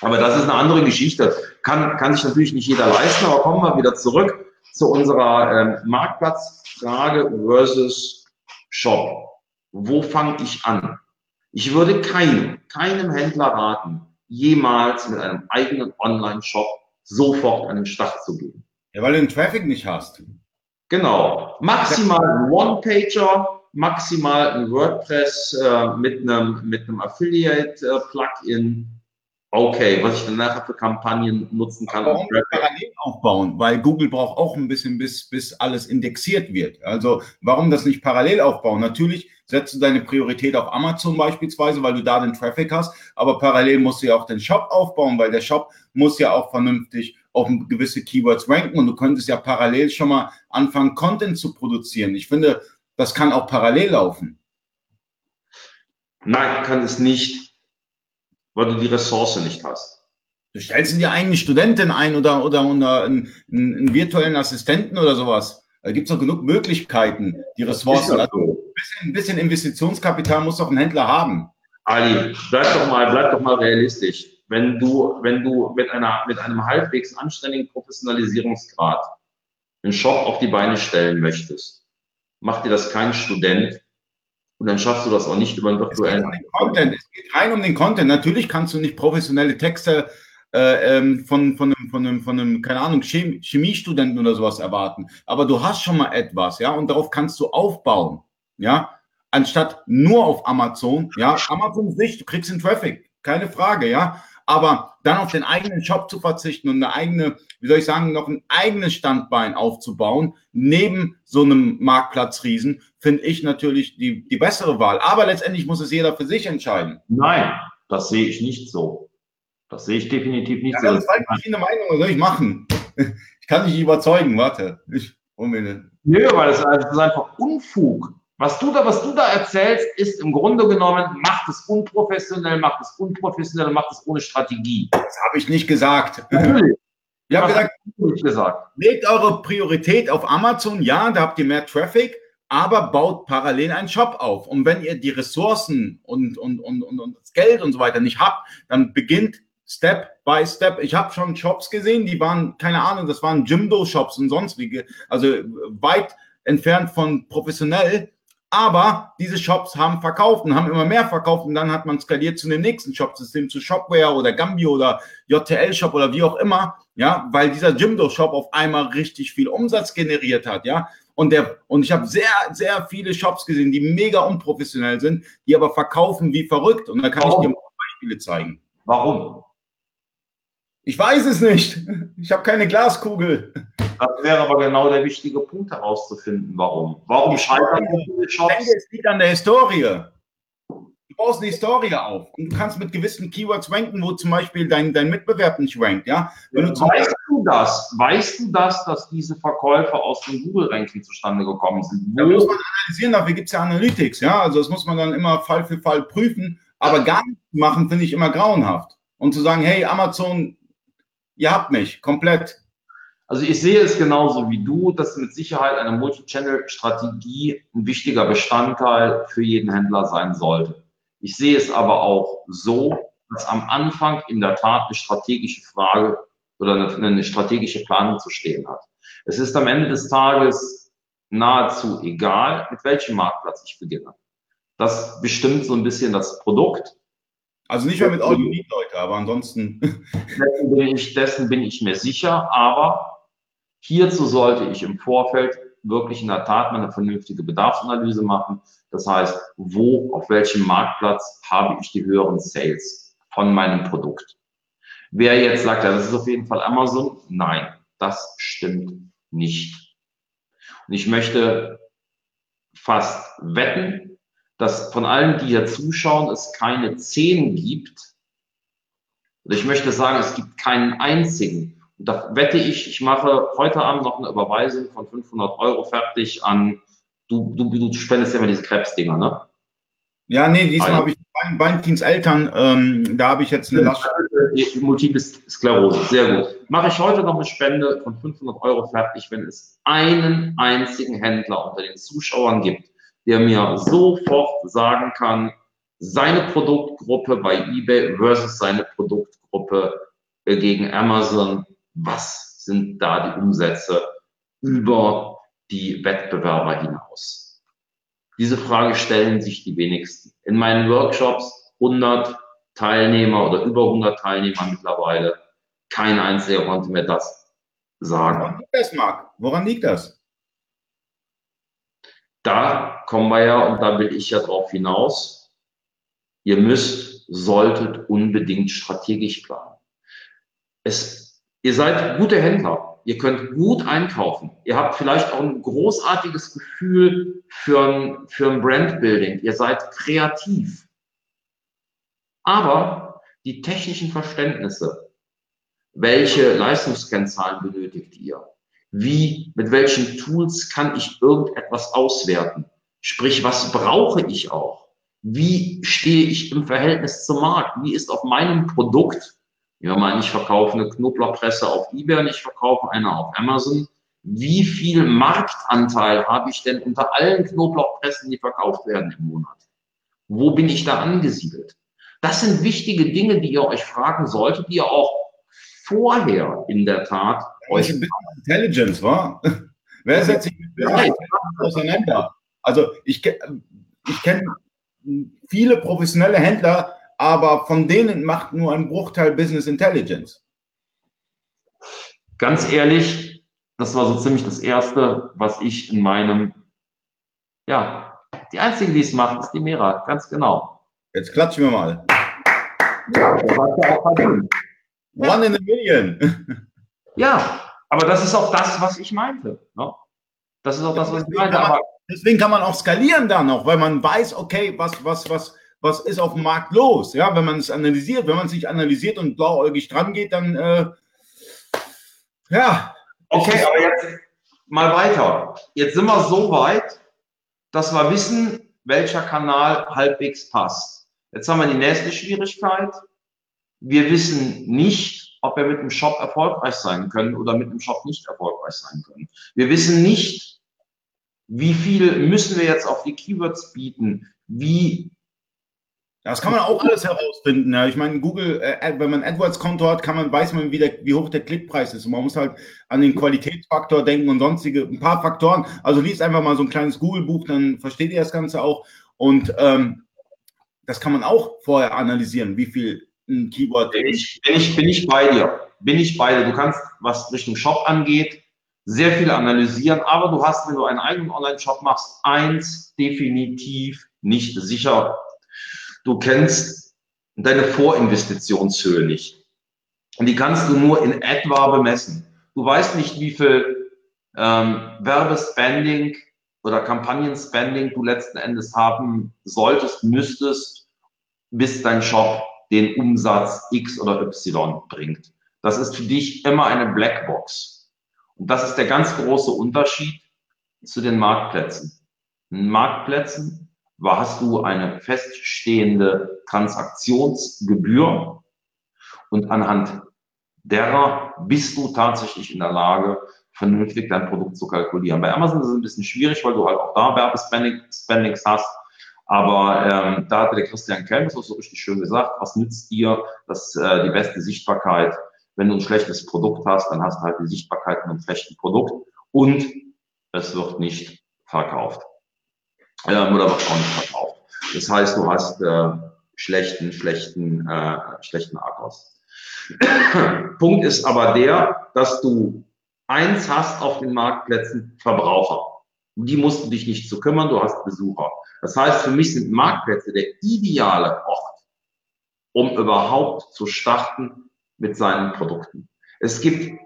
Aber das ist eine andere Geschichte. Kann, kann sich natürlich nicht jeder leisten, aber kommen wir wieder zurück zu unserer ähm, Marktplatzfrage versus Shop. Wo fange ich an? Ich würde keinem, keinem Händler raten, jemals mit einem eigenen Online-Shop sofort an den Start zu gehen. Ja, weil du den Traffic nicht hast. Genau. Maximal ein One-Pager, maximal ein WordPress äh, mit einem, mit einem Affiliate-Plugin. Okay, was ich dann nachher für Kampagnen nutzen kann. Warum parallel aufbauen? Weil Google braucht auch ein bisschen, bis, bis alles indexiert wird. Also warum das nicht parallel aufbauen? Natürlich setzt du deine Priorität auf Amazon beispielsweise, weil du da den Traffic hast, aber parallel musst du ja auch den Shop aufbauen, weil der Shop muss ja auch vernünftig auf gewisse Keywords ranken und du könntest ja parallel schon mal anfangen, Content zu produzieren. Ich finde, das kann auch parallel laufen. Nein, kann es nicht weil du die Ressource nicht hast. Du stellst dir eine Studentin ein oder, oder, oder einen, einen virtuellen Assistenten oder sowas. Da gibt es doch genug Möglichkeiten, die Ressourcen. Also ein, bisschen, ein bisschen Investitionskapital muss doch ein Händler haben. Ali, bleib doch mal, bleib doch mal realistisch. Wenn du, wenn du mit einer, mit einem halbwegs anständigen Professionalisierungsgrad einen Shop auf die Beine stellen möchtest, macht dir das kein Student, und dann schaffst du das auch nicht über einen virtuellen. Es geht, um Content. es geht rein um den Content. Natürlich kannst du nicht professionelle Texte äh, ähm, von, von, einem, von, einem, von einem, keine Ahnung, Chemie Chemiestudenten oder sowas erwarten. Aber du hast schon mal etwas, ja, und darauf kannst du aufbauen, ja, anstatt nur auf Amazon, ja. Amazon ist nicht, du kriegst den Traffic, keine Frage, ja. Aber dann auf den eigenen Shop zu verzichten und eine eigene, wie soll ich sagen, noch ein eigenes Standbein aufzubauen, neben so einem Marktplatzriesen, finde ich natürlich die, die bessere Wahl. Aber letztendlich muss es jeder für sich entscheiden. Nein, das sehe ich nicht so. Das sehe ich definitiv nicht ja, so. Das ist halt verschiedene Meinungen, was soll ich machen? Ich kann dich überzeugen, warte. Ich, Nö, weil das, das ist einfach Unfug. Was du da, was du da erzählst, ist im Grunde genommen, macht es unprofessionell, macht es unprofessionell, macht es ohne Strategie. Das habe ich nicht gesagt. Natürlich. Ich habe gesagt, nicht gesagt, legt eure Priorität auf Amazon, ja, da habt ihr mehr Traffic, aber baut parallel einen Shop auf. Und wenn ihr die Ressourcen und, und, und, und, und das Geld und so weiter nicht habt, dann beginnt Step by Step. Ich habe schon Shops gesehen, die waren, keine Ahnung, das waren Jimdo-Shops und sonstige, also weit entfernt von professionell aber diese Shops haben verkauft und haben immer mehr verkauft und dann hat man skaliert zu dem nächsten Shop-System, zu Shopware oder Gambio oder JTL-Shop oder wie auch immer, ja, weil dieser Jimdo-Shop auf einmal richtig viel Umsatz generiert hat, ja. Und, der, und ich habe sehr, sehr viele Shops gesehen, die mega unprofessionell sind, die aber verkaufen wie verrückt. Und da kann Warum? ich dir mal Beispiele zeigen. Warum? Ich weiß es nicht. Ich habe keine Glaskugel. Das wäre aber genau der wichtige Punkt herauszufinden, warum. Warum scheitern viele Shops? Ich denke, es liegt an der Historie. Du baust eine Historie auf und du kannst mit gewissen Keywords ranken, wo zum Beispiel dein, dein Mitbewerb nicht rankt. Ja? Wenn du weißt du das? Weißt du das, dass diese Verkäufe aus dem Google-Ranking zustande gekommen sind? Da muss man analysieren, dafür gibt es ja Analytics. Ja? Also das muss man dann immer Fall für Fall prüfen. Aber gar nichts machen, finde ich immer grauenhaft. Und zu sagen, hey, Amazon, ihr habt mich komplett. Also ich sehe es genauso wie du, dass mit Sicherheit eine Multi-Channel-Strategie ein wichtiger Bestandteil für jeden Händler sein sollte. Ich sehe es aber auch so, dass am Anfang in der Tat eine strategische Frage oder eine, strategische Planung zu stehen hat. Es ist am Ende des Tages nahezu egal, mit welchem Marktplatz ich beginne. Das bestimmt so ein bisschen das Produkt. Also nicht mehr mit You Leute, aber ansonsten. Dessen bin, ich, dessen bin ich mir sicher, aber hierzu sollte ich im Vorfeld wirklich in der Tat mal eine vernünftige Bedarfsanalyse machen. Das heißt, wo, auf welchem Marktplatz habe ich die höheren Sales von meinem Produkt? Wer jetzt sagt, ja, das ist auf jeden Fall Amazon, nein, das stimmt nicht. Und ich möchte fast wetten, dass von allen, die hier zuschauen, es keine zehn gibt. Und ich möchte sagen, es gibt keinen einzigen. Da wette ich, ich mache heute Abend noch eine Überweisung von 500 Euro fertig an, du, du, du spendest ja immer diese Krebsdinger, ne? Ja, nee, diesmal habe ich Valentins Eltern, ähm, da habe ich jetzt eine Last. Multiple Sklerose, sehr gut. Mache ich heute noch eine Spende von 500 Euro fertig, wenn es einen einzigen Händler unter den Zuschauern gibt, der mir sofort sagen kann, seine Produktgruppe bei eBay versus seine Produktgruppe äh, gegen Amazon, was sind da die Umsätze über die Wettbewerber hinaus? Diese Frage stellen sich die wenigsten. In meinen Workshops 100 Teilnehmer oder über 100 Teilnehmer mittlerweile. Kein einziger konnte mir das sagen. Woran liegt das, Marc? Woran liegt das? Da kommen wir ja, und da will ich ja drauf hinaus. Ihr müsst, solltet unbedingt strategisch planen. Es, ihr seid gute Händler. Ihr könnt gut einkaufen. Ihr habt vielleicht auch ein großartiges Gefühl für ein, für ein Brandbuilding. Ihr seid kreativ. Aber die technischen Verständnisse, welche Leistungskennzahlen benötigt ihr? Wie, mit welchen Tools kann ich irgendetwas auswerten? Sprich, was brauche ich auch? Wie stehe ich im Verhältnis zum Markt? Wie ist auf meinem Produkt ja, mal, ich verkaufe eine Knoblauchpresse auf eBay und ich verkaufe eine auf Amazon. Wie viel Marktanteil habe ich denn unter allen Knoblauchpressen, die verkauft werden im Monat? Wo bin ich da angesiedelt? Das sind wichtige Dinge, die ihr euch fragen solltet, die ihr auch vorher in der Tat euch. Intelligence, wa? Wer setzt sich mit Bereich auseinander? Also ich, ich kenne viele professionelle Händler, aber von denen macht nur ein Bruchteil Business Intelligence. Ganz ehrlich, das war so ziemlich das Erste, was ich in meinem, ja, die einzige, die es macht, ist die Mera, ganz genau. Jetzt klatschen wir mal. Ja, das hat ja auch verdient. One in a million. Ja, aber das ist auch das, was ich meinte. Ne? Das ist auch das, was ich meinte. Deswegen kann man auch skalieren da noch, weil man weiß, okay, was, was, was, was ist auf dem Markt los? Ja, wenn man es analysiert, wenn man es nicht analysiert und blauäugig dran geht, dann äh, ja. Okay, aber jetzt mal weiter. Jetzt sind wir so weit, dass wir wissen, welcher Kanal halbwegs passt. Jetzt haben wir die nächste Schwierigkeit. Wir wissen nicht, ob wir mit dem Shop erfolgreich sein können oder mit dem Shop nicht erfolgreich sein können. Wir wissen nicht, wie viel müssen wir jetzt auf die Keywords bieten? Wie das kann man auch alles herausfinden. Ja. Ich meine, Google, äh, wenn man AdWords-Konto hat, kann man, weiß man, wie, der, wie hoch der Klickpreis ist. Und man muss halt an den Qualitätsfaktor denken und sonstige, ein paar Faktoren. Also liest einfach mal so ein kleines Google-Buch, dann versteht ihr das Ganze auch. Und ähm, das kann man auch vorher analysieren, wie viel ein Keyword bin ich, bin ich Bin ich bei dir. Bin ich bei dir. Du kannst, was Richtung Shop angeht, sehr viel analysieren, aber du hast, wenn du einen eigenen Online-Shop machst, eins definitiv nicht sicher du kennst deine Vorinvestitionshöhe nicht. Und die kannst du nur in etwa bemessen. Du weißt nicht, wie viel ähm, Werbespending oder Kampagnen-Spending du letzten Endes haben solltest, müsstest, bis dein Shop den Umsatz X oder Y bringt. Das ist für dich immer eine Blackbox. Und das ist der ganz große Unterschied zu den Marktplätzen. In Marktplätzen hast du eine feststehende Transaktionsgebühr und anhand derer bist du tatsächlich in der Lage, vernünftig dein Produkt zu kalkulieren. Bei Amazon ist es ein bisschen schwierig, weil du halt auch da Werbespendings hast. Aber ähm, da hatte der Christian Kelm das auch so richtig schön gesagt, was nützt dir das, äh, die beste Sichtbarkeit? Wenn du ein schlechtes Produkt hast, dann hast du halt die Sichtbarkeit in einem schlechten Produkt und es wird nicht verkauft ähm, oder wahrscheinlich verkauft. Das heißt, du hast äh, schlechten, schlechten, äh, schlechten Akkus. Punkt ist aber der, dass du eins hast auf den Marktplätzen, Verbraucher. Um die musst du dich nicht zu kümmern, du hast Besucher. Das heißt, für mich sind Marktplätze der ideale Ort, um überhaupt zu starten mit seinen Produkten. Es gibt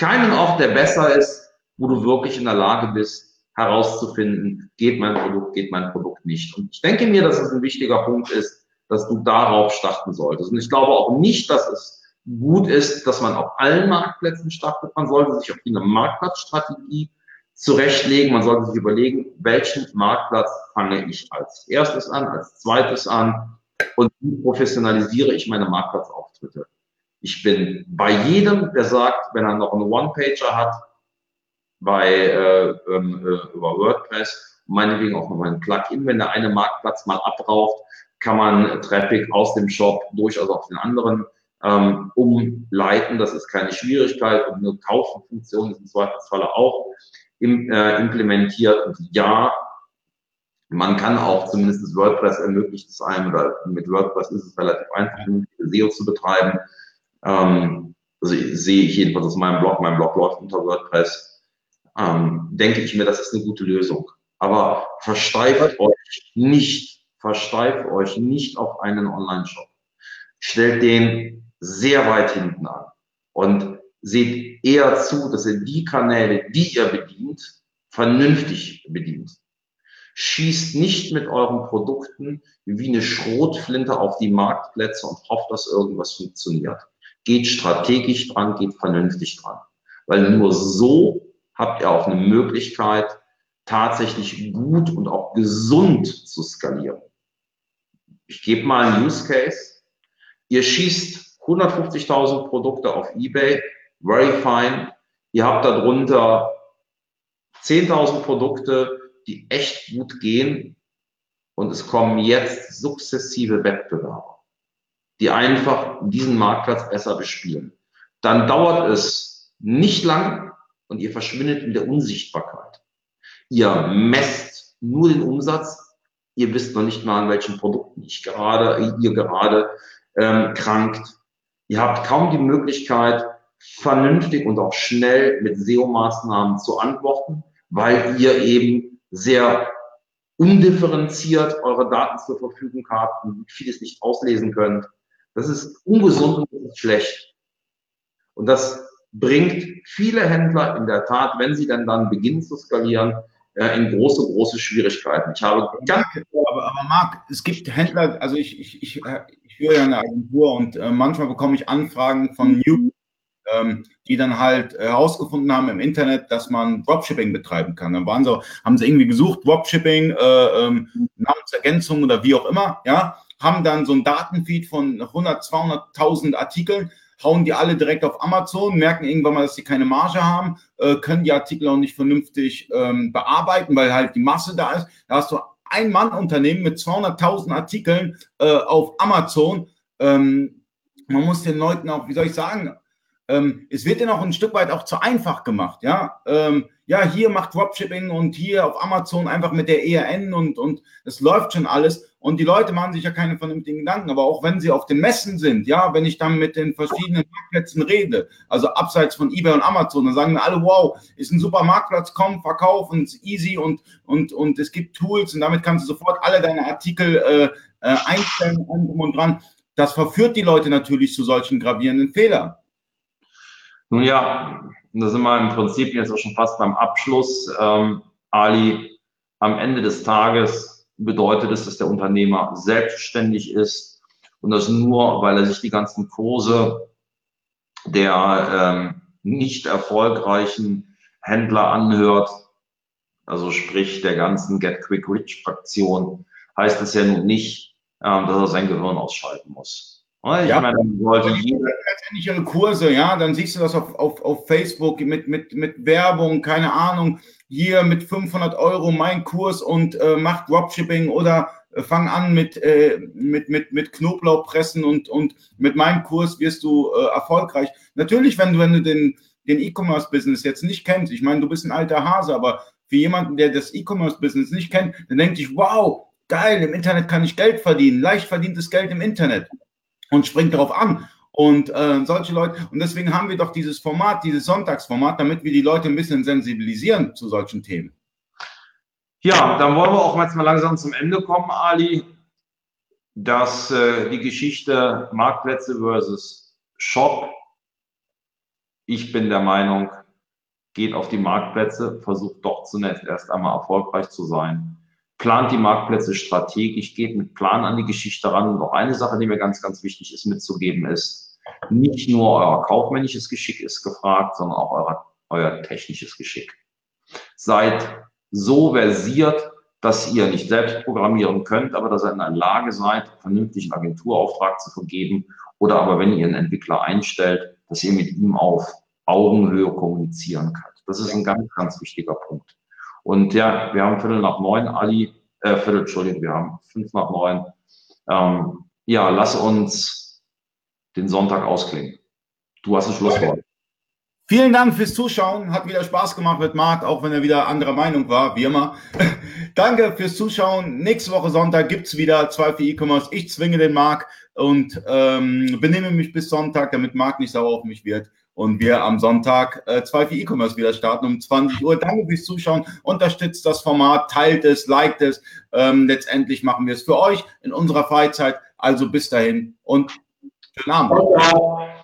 keinen Ort, der besser ist, wo du wirklich in der Lage bist, herauszufinden, geht mein Produkt, geht mein Produkt nicht. Und ich denke mir, dass es ein wichtiger Punkt ist, dass du darauf starten solltest. Und ich glaube auch nicht, dass es gut ist, dass man auf allen Marktplätzen startet. Man sollte sich auf eine Marktplatzstrategie zurechtlegen. Man sollte sich überlegen, welchen Marktplatz fange ich als erstes an, als zweites an und wie professionalisiere ich meine Marktplatzauftritte. Ich bin bei jedem, der sagt, wenn er noch einen One-Pager hat, bei äh, ähm, äh, über WordPress, meinetwegen auch noch mal ein Plugin, wenn der eine Marktplatz mal abrauft, kann man Traffic aus dem Shop durchaus auf den anderen ähm, umleiten. Das ist keine Schwierigkeit und eine Kauffunktion ist im Zweifelsfalle auch im, äh, implementiert. Und ja, man kann auch zumindest WordPress ermöglicht es einem, oder mit WordPress ist es relativ einfach, SEO zu betreiben. Ähm, also sehe ich jedenfalls aus meinem Blog, mein Blog läuft unter WordPress, ähm, denke ich mir, das ist eine gute Lösung. Aber versteift euch nicht, versteift euch nicht auf einen Online-Shop. Stellt den sehr weit hinten an und seht eher zu, dass ihr die Kanäle, die ihr bedient, vernünftig bedient. Schießt nicht mit euren Produkten wie eine Schrotflinte auf die Marktplätze und hofft, dass irgendwas funktioniert. Geht strategisch dran, geht vernünftig dran. Weil nur so habt ihr auch eine Möglichkeit, tatsächlich gut und auch gesund zu skalieren. Ich gebe mal einen Use Case. Ihr schießt 150.000 Produkte auf eBay, very fine. Ihr habt darunter 10.000 Produkte, die echt gut gehen und es kommen jetzt sukzessive Wettbewerber, die einfach diesen Marktplatz besser bespielen. Dann dauert es nicht lang und ihr verschwindet in der Unsichtbarkeit. Ihr messt nur den Umsatz, ihr wisst noch nicht mal, an welchen Produkten ich gerade, ihr gerade ähm, krankt. Ihr habt kaum die Möglichkeit, vernünftig und auch schnell mit SEO-Maßnahmen zu antworten, weil ihr eben sehr undifferenziert eure Daten zur Verfügung habt und vieles nicht auslesen könnt. Das ist ungesund und schlecht. Und das bringt viele Händler in der Tat, wenn sie dann dann beginnen zu skalieren, äh, in große, große Schwierigkeiten. Ich habe ganz aber, aber Marc, es gibt Händler, also ich, ich, ich, äh, ich führe ja eine Agentur und äh, manchmal bekomme ich Anfragen von New ähm, die dann halt herausgefunden haben im Internet, dass man Dropshipping betreiben kann. Dann waren sie, haben sie irgendwie gesucht, Dropshipping, äh, ähm, Namensergänzung oder wie auch immer, ja, haben dann so ein Datenfeed von 100, 200.000 Artikeln, hauen die alle direkt auf Amazon, merken irgendwann mal, dass sie keine Marge haben, äh, können die Artikel auch nicht vernünftig ähm, bearbeiten, weil halt die Masse da ist. Da hast du ein Mann-Unternehmen mit 200.000 Artikeln äh, auf Amazon. Ähm, man muss den Leuten auch, wie soll ich sagen, ähm, es wird ihnen auch ein Stück weit auch zu einfach gemacht, ja. Ähm, ja, hier macht Dropshipping und hier auf Amazon einfach mit der ERN und, und es läuft schon alles. Und die Leute machen sich ja keine vernünftigen Gedanken. Aber auch wenn sie auf den Messen sind, ja, wenn ich dann mit den verschiedenen Marktplätzen rede, also abseits von eBay und Amazon, dann sagen alle, wow, ist ein super Marktplatz, komm, verkauf und easy und, und, und es gibt Tools und damit kannst du sofort alle deine Artikel äh, äh, einstellen und dran. Das verführt die Leute natürlich zu solchen gravierenden Fehlern. Nun ja, da sind wir im Prinzip jetzt auch schon fast beim Abschluss. Ähm, Ali, am Ende des Tages bedeutet es, dass der Unternehmer selbstständig ist und das nur, weil er sich die ganzen Kurse der ähm, nicht erfolgreichen Händler anhört, also sprich der ganzen Get Quick Rich Fraktion, heißt es ja nun nicht, ähm, dass er sein Gehirn ausschalten muss. Ich ja. meine, dann sollte jeder letztendlich ihre Kurse, ja, dann siehst du das auf, auf, auf Facebook mit, mit, mit Werbung, keine Ahnung, hier mit 500 Euro mein Kurs und äh, mach Dropshipping oder äh, fang an mit, äh, mit, mit, mit Knoblauchpressen und, und mit meinem Kurs wirst du äh, erfolgreich. Natürlich, wenn du, wenn du den, den E-Commerce-Business jetzt nicht kennst, ich meine, du bist ein alter Hase, aber für jemanden, der das E-Commerce-Business nicht kennt, dann denkt sich, wow, geil, im Internet kann ich Geld verdienen, leicht verdientes Geld im Internet und springt darauf an. Und äh, solche Leute, und deswegen haben wir doch dieses Format, dieses Sonntagsformat, damit wir die Leute ein bisschen sensibilisieren zu solchen Themen. Ja, dann wollen wir auch jetzt mal langsam zum Ende kommen, Ali. Dass äh, die Geschichte Marktplätze versus Shop, ich bin der Meinung, geht auf die Marktplätze, versucht doch zunächst erst einmal erfolgreich zu sein plant die Marktplätze strategisch, geht mit Plan an die Geschichte ran. Und noch eine Sache, die mir ganz, ganz wichtig ist mitzugeben, ist, nicht nur euer kaufmännisches Geschick ist gefragt, sondern auch euer, euer technisches Geschick. Seid so versiert, dass ihr nicht selbst programmieren könnt, aber dass ihr in der Lage seid, vernünftig einen Agenturauftrag zu vergeben oder aber wenn ihr einen Entwickler einstellt, dass ihr mit ihm auf Augenhöhe kommunizieren könnt. Das ist ein ganz, ganz wichtiger Punkt. Und ja, wir haben Viertel nach neun, Ali, äh, Viertel, Entschuldigung, wir haben fünf nach neun. Ähm, ja, lass uns den Sonntag ausklingen. Du hast ein Schlusswort. Vielen Dank fürs Zuschauen. Hat wieder Spaß gemacht mit Marc, auch wenn er wieder anderer Meinung war, wie immer. Danke fürs Zuschauen. Nächste Woche Sonntag gibt's wieder zwei für E-Commerce. Ich zwinge den Marc und ähm, benehme mich bis Sonntag, damit Marc nicht sauer auf mich wird und wir am Sonntag äh, zwei für E-Commerce wieder starten um 20 Uhr. Danke fürs Zuschauen, unterstützt das Format, teilt es, liked es. Ähm, letztendlich machen wir es für euch in unserer Freizeit. Also bis dahin und schönen Abend.